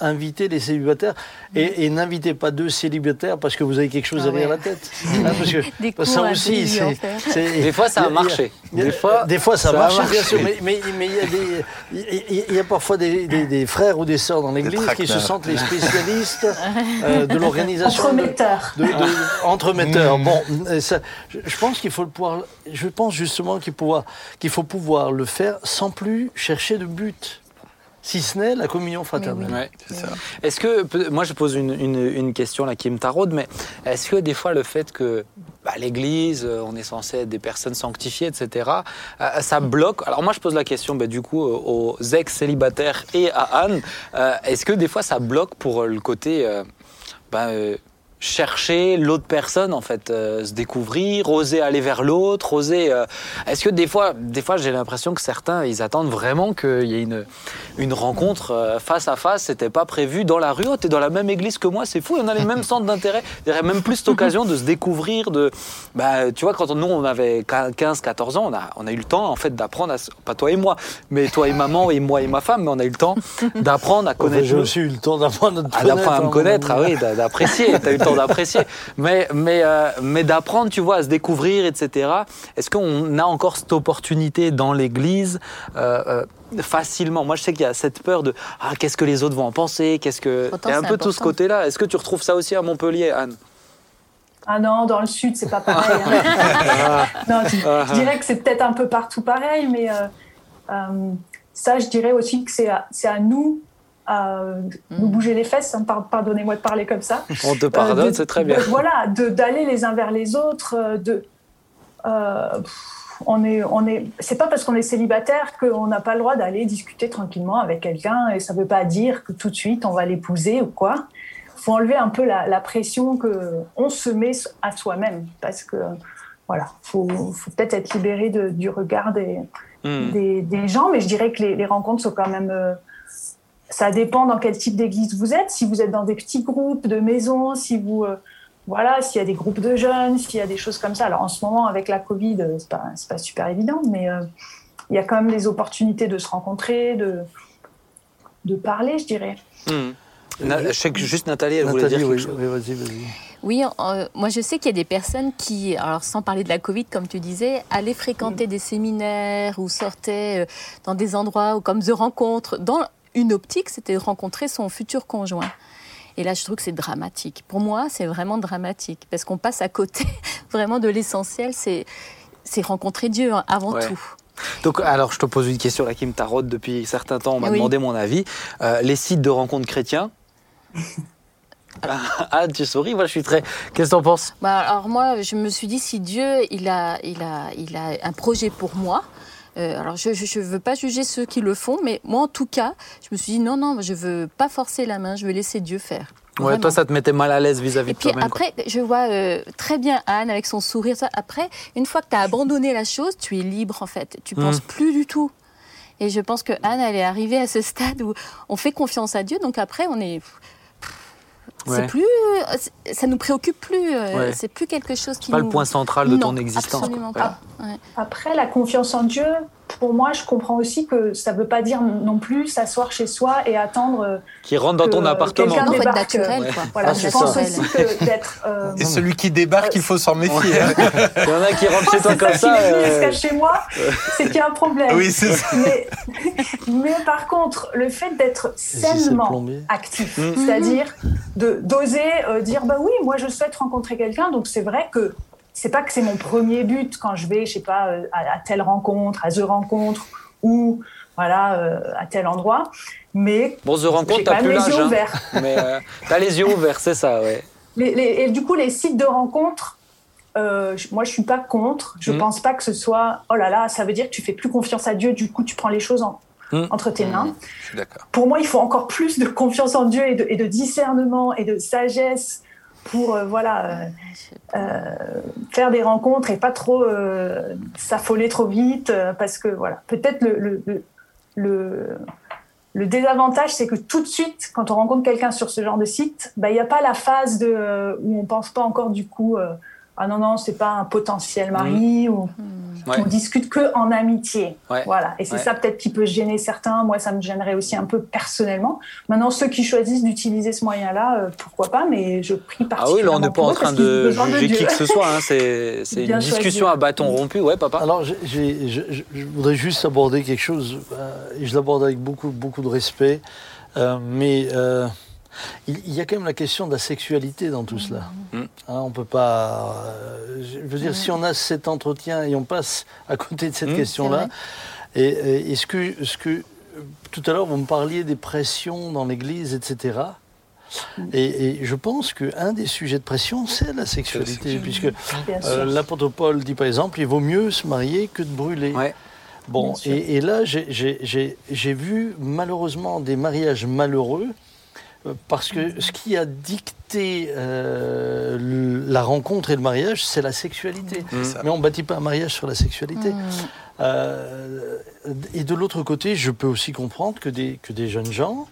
invitez les célibataires et, et n'invitez pas deux célibataires parce que vous avez quelque chose Ah derrière ouais. la tête. Hein, *laughs* parce que Des parce ça aussi, en c'est- Des fois, ça a marché. Des fois, des fois, ça, marche, bien sûr, mais mais mais il y a des il y, a parfois des, des- des frères ou des sœurs dans l'Église qui se sentent les spécialistes *laughs* euh, de l'organisation. de- Entremetteur. de, de- entremetteur. Bon, euh, ça, je, je pense qu'il faut le pouvoir. Je pense justement qu'il pouvoir- qu'il faut pouvoir le faire sans plus chercher de but, si ce n'est la communion fraternelle. Ouais. C'est ça. Est-ce que, moi je pose une, une- une question là qui me taraude, mais est-ce que des fois le fait que bah, l'Église, euh, on est censé être des personnes sanctifiées, etc., euh, ça bloque? Alors moi je pose la question bah, du coup euh, aux ex-célibataires et à Anne, euh, est-ce que des fois ça bloque pour le côté euh, bah, euh, chercher l'autre personne en fait, euh, se découvrir, oser aller vers l'autre, oser. euh, Est-ce que des fois, des fois j'ai l'impression que certains ils attendent vraiment qu'il y ait une une rencontre euh, face à face, c'était pas prévu dans la rue? Oh, t'es dans la même église que moi, c'est fou. On a les mêmes centres d'intérêt. Il y aurait même plus cette occasion de se découvrir. De, bah, tu vois, quand nous on avait 15, 14 ans, on a, on a eu le temps en fait d'apprendre, à, pas toi et moi, mais toi et maman et moi et ma femme, mais on a eu le temps d'apprendre à connaître. J'ai aussi eu le temps d'apprendre à ah, à me hein, connaître, mon ah oui, d'a- d'apprécier, t'as eu le temps d'apprécier. *laughs* Mais, mais, euh, mais d'apprendre, tu vois, à se découvrir, etc. Est-ce qu'on a encore cette opportunité dans l'Église euh, euh, facilement? Moi, je sais qu'il y a cette peur de ah, qu'est-ce que les autres vont en penser? Qu'est-ce que Pourtant, Il y a un peu tout ce côté-là. Est-ce que tu retrouves ça aussi à Montpellier, Anne? Ah non, dans le sud, c'est pas pareil. hein. *laughs* non, je, je dirais que c'est peut-être un peu partout pareil, mais euh, euh, ça, je dirais aussi que c'est à, c'est à nous euh, de nous bouger les fesses. hein, par- Pardonnez-moi de parler comme ça. *laughs* On te Euh, pardonne, c'est très bien. de- voilà, d'aller les uns vers les autres. euh, De, euh, on est, on est. C'est pas parce qu'on est célibataire qu'on n'a pas le droit d'aller discuter tranquillement avec quelqu'un, et ça veut pas dire que tout de suite on va l'épouser ou quoi. Faut enlever un peu la, la pression que on se met à soi-même, parce que voilà, faut, faut peut-être être libéré de- du regard des, Hmm. des, des gens, mais je dirais que les, les rencontres sont quand même. Ça dépend dans quel type d'église vous êtes. Si vous êtes dans des petits groupes de maisons, si vous. euh, voilà, s'il y a des groupes de jeunes, s'il y a des choses comme ça. Alors en ce moment, avec la Covid, euh, c'est pas, c'est pas super évident, mais euh, il y a quand même des opportunités de se rencontrer, de, de parler, je dirais. Hmm. Na- je sais que juste Nathalie, elle voulait Nathalie, dire quelque oui, chose. oui, vas-y, vas-y. Oui, euh, moi je sais qu'il y a des personnes qui, alors sans parler de la Covid comme tu disais, allaient fréquenter des séminaires ou sortaient euh, dans des endroits ou comme The Rencontre, dans une optique, c'était de rencontrer son futur conjoint. Et là, je trouve que c'est dramatique. Pour moi, c'est vraiment dramatique parce qu'on passe à côté *laughs* vraiment de l'essentiel, c'est c'est rencontrer Dieu hein, avant Ouais. tout. Donc, alors, je te pose une question là qui me taraude depuis certain temps. On m'a Oui. demandé mon avis. Euh, les sites de rencontres chrétiens? *laughs* ah, tu souris, moi je suis très. Qu'est-ce que t'en penses? Bah, alors moi, je me suis dit, si Dieu, il a, il a, il a un projet pour moi, euh, alors je ne veux pas juger ceux qui le font, mais moi en tout cas, je me suis dit, non, non, je veux pas forcer la main, je veux laisser Dieu faire. Ouais, Vraiment. toi, ça te mettait mal à l'aise vis-à-vis Et de puis toi-même. quoi. après, je vois euh, très bien Anne avec son sourire. ça. Après, une fois que tu as abandonné la chose, tu es libre en fait. Tu Mm. penses plus du tout. Et je pense que Anne, elle est arrivée à ce stade où on fait confiance à Dieu. Donc après, on est. Ouais. C'est plus, ça nous préoccupe plus. euh, Ouais. C'est plus quelque chose qui Pas nous. le point central de ton Non, existence. Absolument quoi. pas. Ouais. Après, la confiance en Dieu, pour moi, je comprends aussi que ça ne veut pas dire non plus s'asseoir chez soi et attendre. euh, Qui rentre dans ton appartement. Non, faut être débarque, naturel, Ouais. quoi. Voilà, Ah, je pense ça. aussi que d'être. euh, *laughs* Et celui qui débarque, il faut s'en méfier. hein. *laughs* Il y en a qui rentrent chez toi c'est comme ça, venu euh, jusqu'à chez moi, c'est qu'il y a un problème. Oui, c'est ça. mais, *laughs* mais par contre, le fait d'être sainement actif, Mm. c'est-à-dire de d'oser euh, dire bah oui, moi je souhaite rencontrer quelqu'un, donc c'est vrai que c'est pas que c'est mon premier but quand je vais, je sais pas, euh, à, à telle rencontre, à The Rencontre ou voilà euh, à tel endroit, mais Bon, The Rencontre, t'as plus les l'âge. yeux hein. ouverts. *laughs* Mais euh, t'as les yeux ouverts, c'est ça, ouais. Les- les- et du coup, les sites de rencontres, euh, je- moi, je suis pas contre. Je Mhm. pense pas que ce soit oh là là, ça veut dire que tu fais plus confiance à Dieu. Du coup, tu prends les choses en- Mhm. entre tes mains. Je suis d'accord. Pour moi, il faut encore plus de confiance en Dieu et de, et de discernement et de sagesse pour euh, voilà euh, euh, faire des rencontres et pas trop s'affoler trop vite parce que voilà peut-être le, le, le, désavantage c'est que tout de suite quand on rencontre quelqu'un sur ce genre de site bah, il n'y a pas la phase de, où on pense pas encore du coup ah non non c'est pas un potentiel mari ou Ouais. on discute que en amitié Ouais. voilà et c'est Ouais. ça peut-être qui peut gêner certains moi ça me gênerait aussi un peu personnellement maintenant ceux qui choisissent d'utiliser ce moyen là pourquoi pas mais je prie Ah oui, là, on particulièrement n'est pas en train de juger qui que ce soit. hein. C'est c'est une discussion choisi. à bâton rompu. Ouais, papa Alors, je, je- je voudrais juste aborder quelque chose, euh, et je l'aborde avec beaucoup, beaucoup de respect, euh, mais euh, il, il y a quand même la question de la sexualité dans tout cela. Mm. Hein, on peut pas. euh, je veux dire, si on a cet entretien et on passe à côté de cette Mm. question-là, C'est et, et est-ce que, ce que euh, tout à l'heure vous me parliez des pressions dans l'Église, etc. Et, et je pense qu'un des sujets de pression, c'est la sexualité, puisque euh, L'apôtre Paul dit par exemple, il vaut mieux se marier que de brûler. Ouais. Bon, et, et là, j'ai- vu malheureusement des mariages malheureux parce que ce qui a dicté euh, le- la rencontre et le mariage, c'est la sexualité. Mm. ça. Mais on ne bâtit pas un mariage sur la sexualité. Mm. Euh, et de l'autre côté, je peux aussi comprendre que des, que des jeunes gens,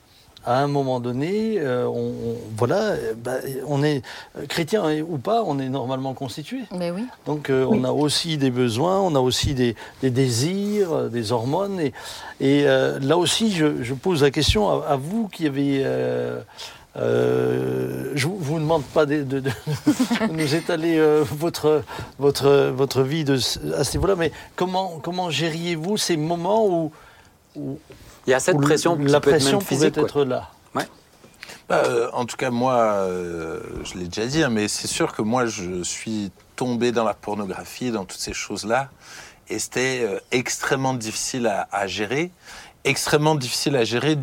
à un moment donné, euh, on, on- voilà, euh, bah, on est euh, chrétien ou pas, on est normalement constitué. Mais oui. Donc euh, on a aussi des besoins, on a aussi des, des désirs, des hormones. Et, et euh, là aussi, je, je pose la question à, à vous qui avez... euh, je vous, vous demande pas de, de- de nous étaler euh, votre, votre, votre vie de, à ce niveau-là, mais comment, comment gériez-vous ces moments où, où- Il y a cette pression qui la peut être pression même pouvait physique. quoi. être là Bah, euh, en tout cas, moi, euh, je l'ai déjà dit, hein, mais c'est sûr que moi, je suis tombé dans la pornographie, dans toutes ces choses-là, et c'était euh, extrêmement difficile à, à gérer, extrêmement difficile à gérer,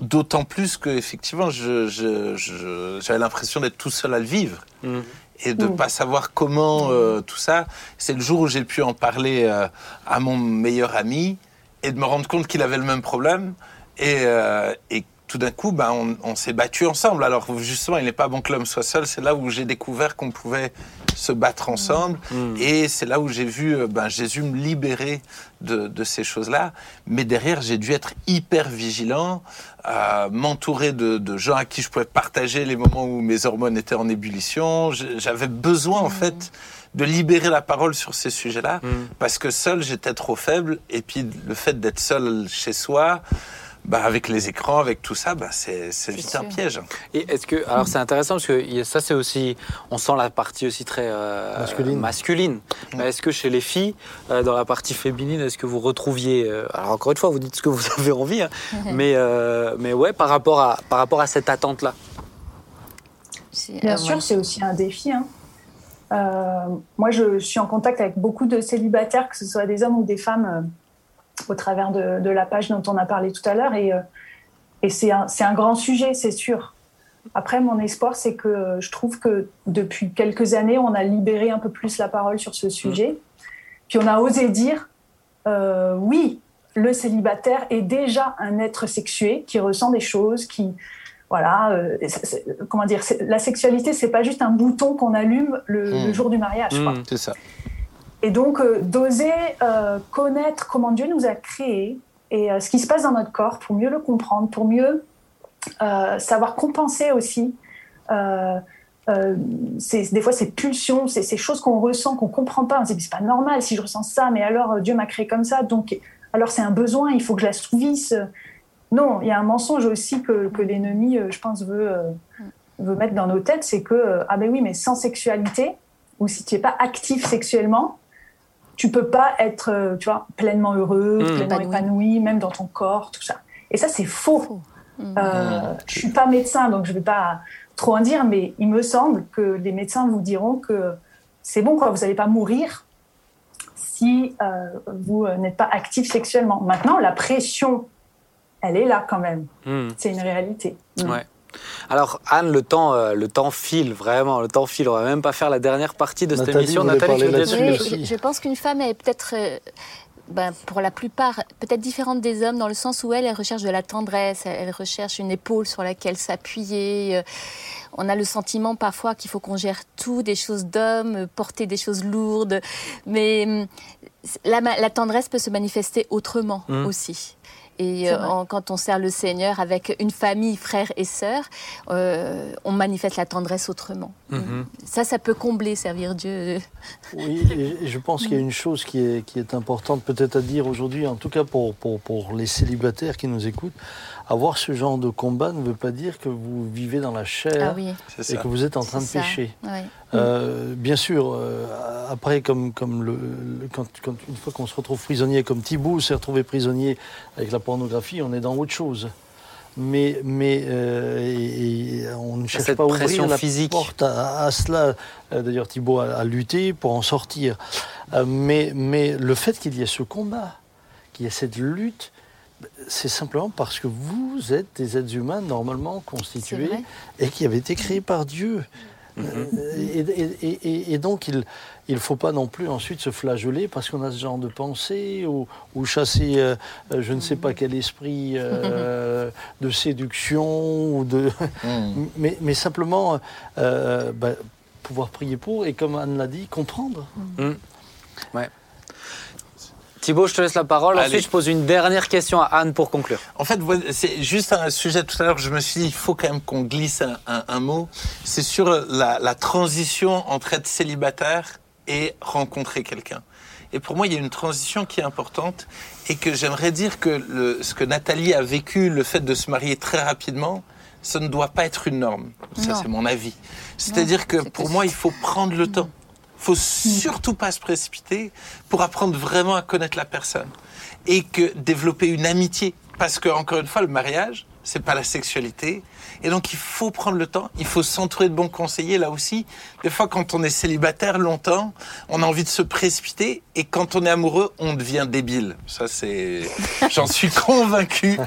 d'autant plus que effectivement, j'avais l'impression d'être tout seul à le vivre Mm. et de Mm. pas savoir comment euh, tout ça. C'est le jour où j'ai pu en parler euh, à mon meilleur ami et de me rendre compte qu'il avait le même problème. Et, euh, tout d'un coup, ben, on, on s'est battu ensemble. Alors justement, il n'est pas bon que l'homme soit seul. C'est là où j'ai découvert qu'on pouvait se battre ensemble. Mm. Et c'est là où j'ai vu euh, ben, Jésus me libérer de, de ces choses-là. Mais derrière, j'ai dû être hyper vigilant, euh, m'entourer de, de gens à qui je pouvais partager les moments où mes hormones étaient en ébullition. J'avais besoin, en fait, de libérer la parole sur ces sujets-là, Mm. parce que seul, j'étais trop faible. Et puis, le fait d'être seul chez soi, bah, avec les écrans, avec tout ça, bah, c'est c'est vite un piège. Et est-ce que alors c'est intéressant parce que ça c'est aussi on sent la partie aussi très euh, Masculine. masculine. Mais est-ce que chez les filles euh, dans la partie féminine est-ce que vous retrouviez euh, alors encore une fois vous dites ce que vous *laughs* avez envie hein, mais euh, mais ouais par rapport à par rapport à cette attente là. Bien euh, sûr, c'est aussi un défi. hein. Euh, moi, je, suis en contact avec beaucoup de célibataires, que ce soit des hommes ou des femmes, euh, au travers de, de la page dont on a parlé tout à l'heure. Et, euh, et c'est un, grand sujet, c'est sûr. Après, mon espoir, c'est que je trouve que depuis quelques années, on a libéré un peu plus la parole sur ce sujet. Puis on a osé dire, euh, oui, le célibataire est déjà un être sexué qui ressent des choses, qui, voilà, euh, comment dire, la sexualité, c'est pas juste un bouton qu'on allume le, Mm. le jour du mariage. Mm. C'est ça. Et donc, euh, d'oser euh, connaître comment Dieu nous a créés et euh, ce qui se passe dans notre corps pour mieux le comprendre, pour mieux savoir compenser aussi. Des fois, ces pulsions, ces choses qu'on ressent, qu'on comprend pas. On se dit, c'est pas normal si je ressens ça, mais alors Dieu m'a créé comme ça, donc alors c'est un besoin, il faut que je l'assouvisse. Non, il y a un mensonge aussi que, que l'ennemi, je pense, veut, euh, veut mettre dans nos têtes, c'est que, ah ben oui, mais sans sexualité, ou si tu n'es pas actif sexuellement, tu peux pas être, euh, tu vois, pleinement heureux, Mmh. pleinement Épanoui. épanoui, même dans ton corps, tout ça. Et ça, c'est faux. Faux. Mm. Euh, je suis pas médecin, donc je vais pas trop en dire, mais il me semble que les médecins vous diront que c'est bon, quoi, vous n'allez pas mourir si euh, vous n'êtes pas actif sexuellement. Maintenant, la pression, elle est là quand même. Mm. C'est une réalité. Ouais. Alors Anne, le temps, euh, le temps file vraiment, le temps file. On va même pas faire la dernière partie de cette émission. Nathalie, tu Oui, je, je pense qu'une femme est peut-être euh, ben, pour la plupart, peut-être différente des hommes, dans le sens où elle, elle recherche de la tendresse, elle recherche une épaule sur laquelle s'appuyer. Euh, on a le sentiment parfois qu'il faut qu'on gère tout, des choses d'hommes, porter des choses lourdes. Mais hum, la, la, tendresse peut se manifester autrement mmh. aussi. Et euh, quand on sert le Seigneur avec une famille, frères et sœurs, euh, on manifeste la tendresse autrement. Mhm. Ça, ça peut combler, servir Dieu. Oui, et je pense qu'il y a une chose qui est, qui est importante peut-être à dire aujourd'hui, en tout cas pour, pour, pour les célibataires qui nous écoutent avoir ce genre de combat ne veut pas dire que vous vivez dans la chair ah et que vous êtes en train de pécher. Euh, bien sûr, euh, après, comme, comme le, quand, une fois qu'on se retrouve prisonnier, comme Thibault s'est retrouvé prisonnier avec la pornographie, on est dans autre chose. Mais, mais euh, on ne cherche pas à ouvrir la physique. porte à, cela. D'ailleurs, Thibault a, a, lutté pour en sortir. mais, mais le fait qu'il y ait ce combat, qu'il y ait cette lutte, c'est simplement parce que vous êtes des êtres humains normalement constitués et qui avaient été créés par Dieu. Mm-hmm. et, donc, il ne faut pas non plus ensuite se flageller parce qu'on a ce genre de pensée ou, chasser euh, euh, je ne sais pas quel esprit euh, *laughs* de séduction. Ou de *laughs* mm. mais, simplement bah, pouvoir prier pour et, comme Anne l'a dit, comprendre. Mm. Ouais. Thibaut, je te laisse la parole. Ensuite, je pose une dernière question à Anne pour conclure. En fait, c'est juste un sujet tout à l'heure, je me suis dit, il faut quand même qu'on glisse un, mot. C'est sur la, transition entre être célibataire et rencontrer quelqu'un. Et pour moi, il y a une transition qui est importante et que j'aimerais dire que ce que Nathalie a vécu, le fait de se marier très rapidement, ça ne doit pas être une norme. Ça, c'est mon avis. C'est-à-dire que pour moi, il faut prendre le temps faut surtout pas se précipiter pour apprendre vraiment à connaître la personne et que développer une amitié. Parce que encore une fois, le mariage, c'est pas la sexualité. Et donc, il faut prendre le temps, il faut s'entourer de bons conseillers là aussi. Des fois, quand on est célibataire longtemps, on a envie de se précipiter. Et quand on est amoureux, on devient débile. Ça, c'est. *laughs* J'en suis convaincu.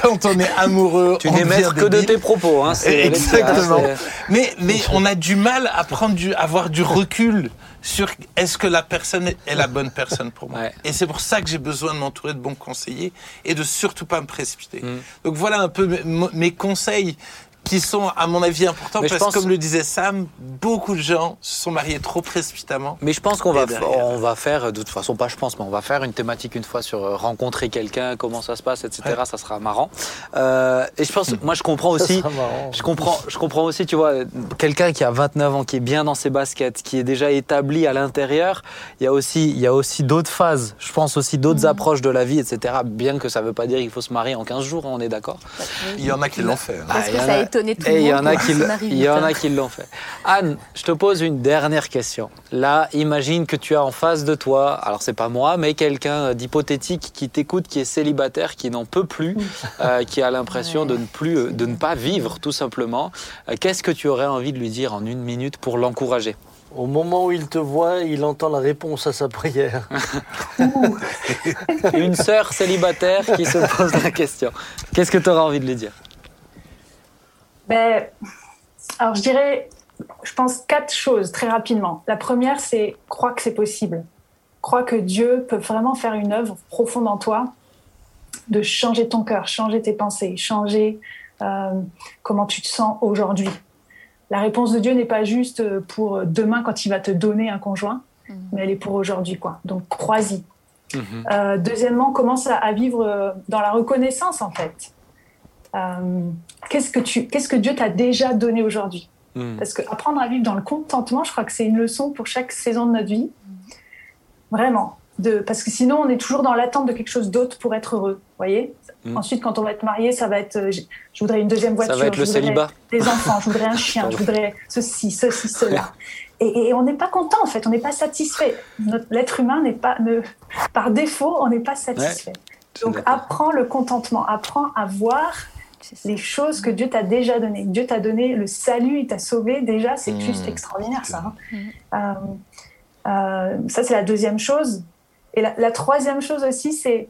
Quand on est amoureux, tu n'es maître que de tes propos. Hein, Exactement. Mais, mais on a du mal à prendre du, à avoir du recul sur est-ce que la personne est la bonne personne pour moi. Et c'est pour ça que j'ai besoin de m'entourer de bons conseillers et de surtout pas me précipiter. Mm. Donc voilà un peu mes conseils qui sont, à mon avis, importants parce que, comme le disait Sam, beaucoup de gens se sont mariés trop précipitamment. Mais je pense qu'on va, on va faire, de toute façon, pas je pense, mais on va faire une thématique une fois sur euh, rencontrer quelqu'un, comment ça se passe, etc. Ça sera marrant. Euh, et je pense, moi, je comprends aussi, je comprends, je comprends aussi, tu vois, quelqu'un qui a 29 ans, qui est bien dans ses baskets, qui est déjà établi à l'intérieur. Il y a aussi, il y a aussi d'autres phases. Je pense aussi d'autres mm. approches de la vie, etc. Bien que ça veut pas dire qu'il faut se marier en 15 jours, hein, on est d'accord. Il y en a qui l'ont fait. Hein. Parce le monde. Il y en a qui, l'ont fait. Anne, je te pose une dernière question. Là, imagine que tu as en face de toi, alors c'est pas moi, mais quelqu'un d'hypothétique qui t'écoute, qui est célibataire, qui n'en peut plus, euh, qui a l'impression de ne plus, de ne pas vivre tout simplement. Euh, qu'est-ce que tu aurais envie de lui dire en une minute pour l'encourager? Au moment où il te voit, il entend la réponse à sa prière. *laughs* Une sœur célibataire qui se pose la question. Qu'est-ce que tu auras envie de lui dire? Ben, Alors, je dirais, je pense quatre choses très rapidement. La première, c'est crois que c'est possible. Crois que Dieu peut vraiment faire une œuvre profonde en toi, de changer ton cœur, changer tes pensées, changer euh, comment tu te sens aujourd'hui. La réponse de Dieu n'est pas juste pour demain quand il va te donner un conjoint, mhm. mais elle est pour aujourd'hui. quoi. Donc crois-y. Mhm. Euh, deuxièmement, commence à, vivre dans la reconnaissance en fait. Euh, qu'est-ce que tu, qu'est-ce que Dieu t'a déjà donné aujourd'hui hmm. Parce que apprendre à vivre dans le contentement, je crois que c'est une leçon pour chaque saison de notre vie, vraiment. De, parce que sinon, on est toujours dans l'attente de quelque chose d'autre pour être heureux. Voyez. Hmm. Ensuite, quand on va être marié, ça va être, euh, je, voudrais une deuxième voiture, ça va être le célibat. des enfants, je voudrais un chien, je voudrais ceci, ceci, cela. Et, on n'est pas content en fait, on n'est pas satisfait. L'être humain n'est pas, ne, par défaut, on n'est pas satisfait. Donc apprends le contentement, apprends à voir les choses que Dieu t'a déjà données. Dieu t'a donné le salut, il t'a sauvé. Déjà, c'est mmh. juste extraordinaire, ça. Hein. Mmh. Euh, euh, ça, c'est la deuxième chose. Et la, troisième chose aussi, c'est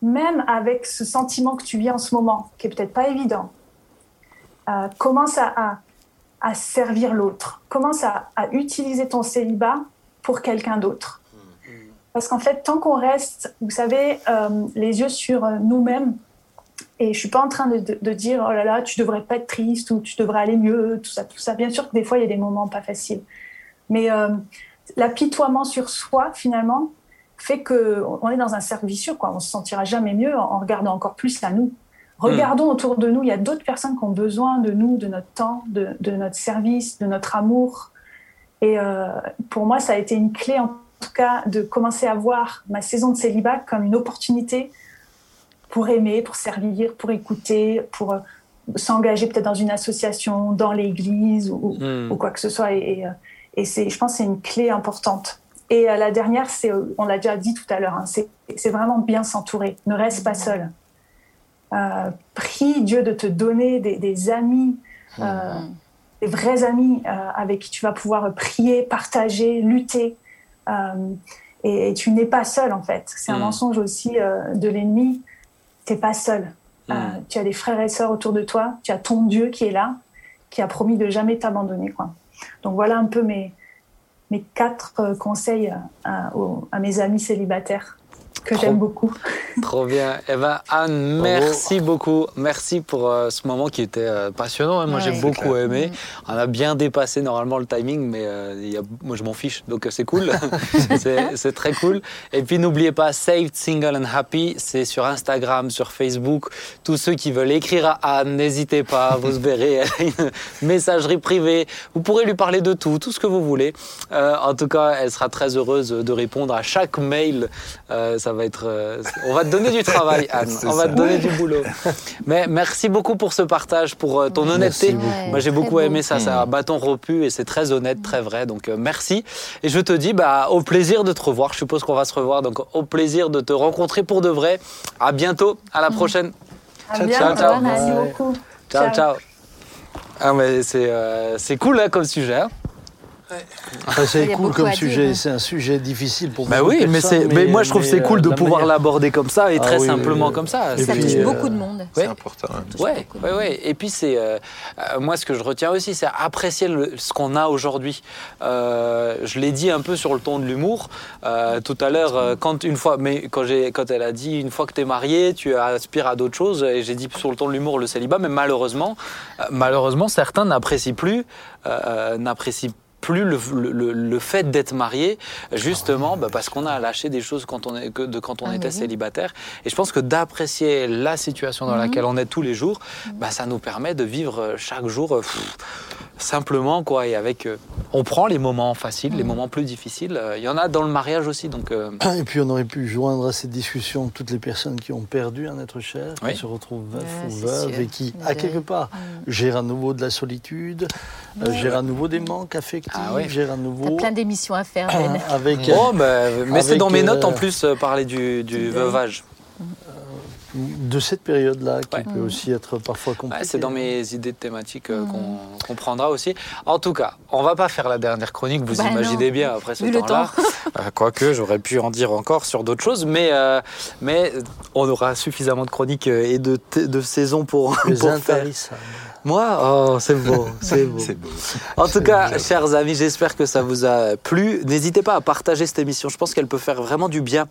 même avec ce sentiment que tu vis en ce moment, qui est peut-être pas évident, euh, commence à, à, servir l'autre. Commence à, à, utiliser ton célibat pour quelqu'un d'autre. Parce qu'en fait, tant qu'on reste, vous savez, euh, les yeux sur nous-mêmes, et je suis pas en train de, de- de dire oh là là, tu devrais pas être triste ou tu devrais aller mieux, tout ça, tout ça. Bien sûr que des fois il y a des moments pas faciles, mais euh, l'apitoiement sur soi finalement fait que on est dans un cercle vicieux, quoi. On se sentira jamais mieux en, en regardant encore plus à nous. Regardons autour de nous, il y a d'autres personnes qui ont besoin de nous, de notre temps, de, de notre service, de notre amour. Et euh, pour moi, ça a été une clé en tout cas de commencer à voir ma saison de célibat comme une opportunité pour aimer, pour servir, pour écouter, pour euh, s'engager peut-être dans une association, dans l'église ou, Hmm. ou quoi que ce soit. Et, et, euh, et c'est, je pense que c'est une clé importante. Et euh, la dernière, c'est, on l'a déjà dit tout à l'heure, hein, c'est, c'est vraiment bien s'entourer. Ne reste pas seul. Euh, prie Dieu de te donner des, des amis, euh, des vrais amis euh, avec qui tu vas pouvoir prier, partager, lutter. Euh, et, et tu n'es pas seul en fait. C'est un Mm. mensonge aussi euh, de l'ennemi. T'es pas seul. Euh, Mm. tu as des frères et sœurs autour de toi. Tu as ton Dieu qui est là, qui a promis de jamais t'abandonner. Quoi. Donc voilà un peu mes, mes quatre euh, conseils euh, à, aux- à mes amis célibataires que Trop. j'aime beaucoup. *laughs* Trop bien. Eh ben, Anne, merci beaucoup. Merci pour euh, ce moment qui était euh, passionnant. hein. Moi, Ouais. j'ai beaucoup clair. aimé. On a bien dépassé normalement le timing, mais euh, il y a- moi, je m'en fiche. Donc, c'est cool. *laughs* c'est très cool. Et puis, n'oubliez pas, Saved, Single and Happy, c'est sur Instagram, sur Facebook. Tous ceux qui veulent écrire à Anne, n'hésitez pas. Vous *laughs* verrez, elle a une messagerie privée. Vous pourrez lui parler de tout, tout ce que vous voulez. Euh, en tout cas, elle sera très heureuse de répondre à chaque mail. Euh, ça va être, euh, on va te donner du travail, *laughs* Anne. On va ça. te donner du boulot. Mais merci beaucoup pour ce partage, pour euh, ton honnêteté. Moi, j'ai beaucoup beau. aimé ça. C'est un bâton rompu et c'est très honnête, très vrai. Donc, euh, merci. Et je te dis, bah, au plaisir de te revoir. Je suppose qu'on va se revoir. Donc, au plaisir de te rencontrer pour de vrai. À bientôt. À la prochaine. À Ciao, bientôt. ciao. Merci beaucoup. Ciao, ciao. Ah, mais c'est euh, c'est cool hein, comme sujet. hein. C'est cool comme sujet. C'est un sujet difficile pour Bah beaucoup oui, de mais, personnes, mais moi je trouve que c'est mais, cool euh, de la pouvoir l'aborder comme ça et Ah très oui, simplement oui, comme ça. Et ça puis, touche euh, beaucoup de monde. C'est Ouais. important. hein. Ouais. Et puis c'est euh, euh, moi ce que je retiens aussi, c'est apprécier le- ce qu'on a aujourd'hui. Euh, je l'ai dit un peu sur le ton de l'humour euh, tout à l'heure euh, quand une fois, mais quand j'ai quand elle a dit une fois que tu es marié, tu aspires à d'autres choses. Et j'ai dit sur le ton de l'humour le célibat, mais malheureusement, euh, malheureusement certains n'apprécient plus, euh, n'apprécient plus le, le- le fait d'être marié, justement bah, parce qu'on a lâché des choses quand on, est, que de quand on Ah, était oui. célibataire. Et je pense que d'apprécier la situation dans Mhm. laquelle on est tous les jours, bah, ça nous permet de vivre chaque jour pff, simplement. Quoi, et avec, euh, on prend les moments faciles, les Mhm. moments plus difficiles. Euh, Il y en a dans le mariage aussi. Donc, euh, Et puis on aurait pu joindre à cette discussion toutes les personnes qui ont perdu un être cher, Oui. qui se retrouvent veufs Ouais, ou veuves et qui, à quelque deuil. part, gèrent à nouveau de la solitude, gèrent à nouveau des manques affectifs, Ah oui. gèrent à nouveau plein d'émissions à faire, Ben. *coughs* avec oh, bah, mais c'est dans mes notes en plus euh, parler du, du veuvage. De cette période-là qui Ouais. peut aussi être parfois compliquée. Ouais, c'est dans mes idées de thématiques euh, qu'on qu'on prendra aussi. En tout cas, on va pas faire la dernière chronique, vous Bah imaginez non. bien après ce temps-là. *laughs* Euh, Quoique, j'aurais pu en dire encore sur d'autres choses, mais, euh, mais on aura suffisamment de chroniques et de, de saisons pour, *laughs* Les pour faire. Moi, oh, c'est beau, c'est beau. *laughs* En tout cas, chers amis, j'espère que ça vous a plu. N'hésitez pas à partager cette émission. Je pense qu'elle peut faire vraiment du bien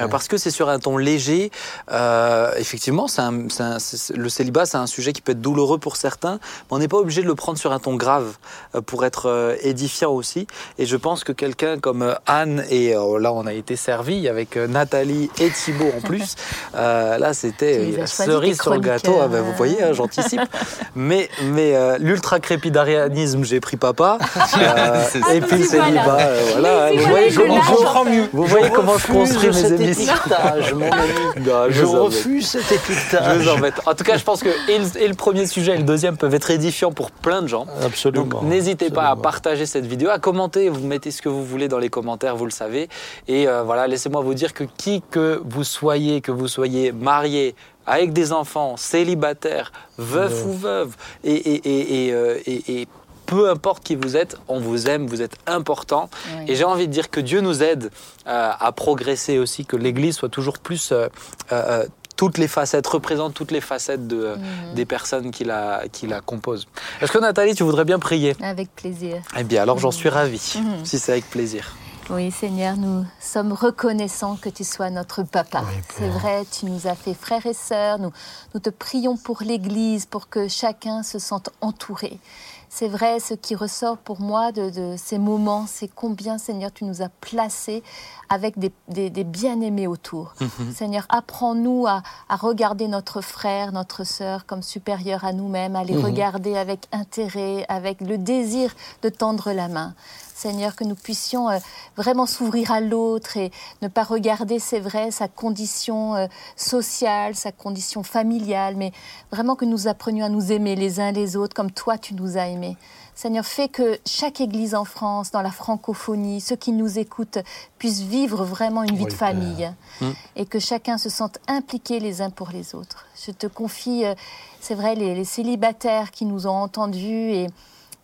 euh, parce que c'est sur un ton léger. Euh, effectivement, un- un- le célibat, c'est un sujet qui peut être douloureux pour certains, mais on n'est pas obligé de le prendre sur un ton grave euh, pour être édifiant aussi. Et je pense que quelqu'un comme Anne, et euh, là on a été servi avec Nathalie et Thibault en plus, *laughs* euh, là c'était cerise sur le gâteau. Ah ben, vous voyez, hein, j'anticipe. *laughs* Mais, mais euh, l'ultra crépidarianisme, j'ai pris papa. *laughs* Euh, et puis le Ah, voilà. célibat, euh, voilà. Vous c'est voyez voilà, comment je je lâche. comprends mieux. Vous voyez comment je refuse construis mes émissions. étiquetage, *laughs* mon ami. Non, Je refuse cet Je étiquetage. vous embête. En tout cas, je pense que et le, et le premier sujet et le deuxième peuvent être édifiants pour plein de gens. Absolument. Donc n'hésitez pas à partager cette vidéo, à commenter, vous mettez ce que vous voulez dans les commentaires, vous le savez. Et voilà, laissez-moi vous dire que qui que vous soyez, que vous soyez marié, avec des enfants, célibataire, veuf Veuf. ou veuve, et, et, et, et, euh, et- et peu importe qui vous êtes, on vous aime, vous êtes important. Et j'ai envie de dire que Dieu nous aide euh, à progresser aussi, que l'Église soit toujours plus... euh, euh, toutes les facettes, représente toutes les facettes de, Mhm. des personnes qui la, qui la composent. Est-ce que Nathalie, tu voudrais bien prier? Avec plaisir. Eh bien, alors j'en suis ravi, Mhm. si c'est avec plaisir. Oui, Seigneur, nous sommes reconnaissants que tu sois notre papa. C'est vrai, tu nous as fait frères et sœurs. Nous, nous te prions pour l'Église, pour que chacun se sente entouré. C'est vrai, ce qui ressort pour moi de, ces moments, c'est combien, Seigneur, tu nous as placés avec des, bien-aimés autour. Mhm. Seigneur, apprends-nous à, regarder notre frère, notre sœur comme supérieur à nous-mêmes, à les mhm. regarder avec intérêt, avec le désir de tendre la main. Seigneur, que nous puissions euh, vraiment s'ouvrir à l'autre et ne pas regarder, c'est vrai, sa condition euh, sociale, sa condition familiale, mais vraiment que nous apprenions à nous aimer les uns les autres comme toi tu nous as aimés. Seigneur, fais que chaque église en France, dans la francophonie, ceux qui nous écoutent, puissent vivre vraiment une vie de famille mmh. et que chacun se sente impliqué les uns pour les autres. Je te confie, euh, c'est vrai, les, les, célibataires qui nous ont entendus et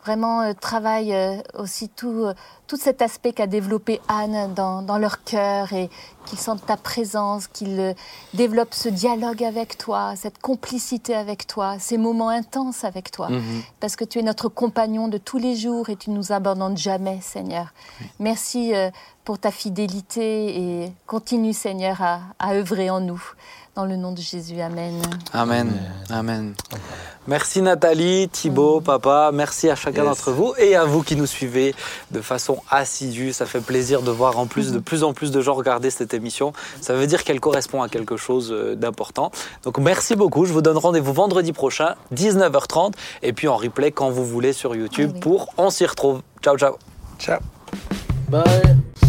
vraiment euh, travaillent euh, aussi tout, euh, tout cet aspect qu'a développé Anne dans, dans leur cœur et qu'ils sentent ta présence, qu'ils développent ce dialogue avec toi, cette complicité avec toi, ces moments intenses avec toi. Mhm. Parce que tu es notre compagnon de tous les jours et tu nous abandonnes jamais, Seigneur. Merci pour ta fidélité et continue, Seigneur, à, à œuvrer en nous. Dans le nom de Jésus, Amen. Amen. Amen. Merci Nathalie, Thibaut, papa. Merci à chacun d'entre vous et à vous qui nous suivez de façon assidue. Ça fait plaisir de voir en plus de plus en plus de gens regarder cette émission. Ça veut dire qu'elle correspond à quelque chose euh, d'important. Donc merci beaucoup. Je vous donne rendez-vous vendredi prochain, 19h30, et puis en replay quand vous voulez sur YouTube pour On s'y retrouve. Ciao, ciao. Ciao. Bye.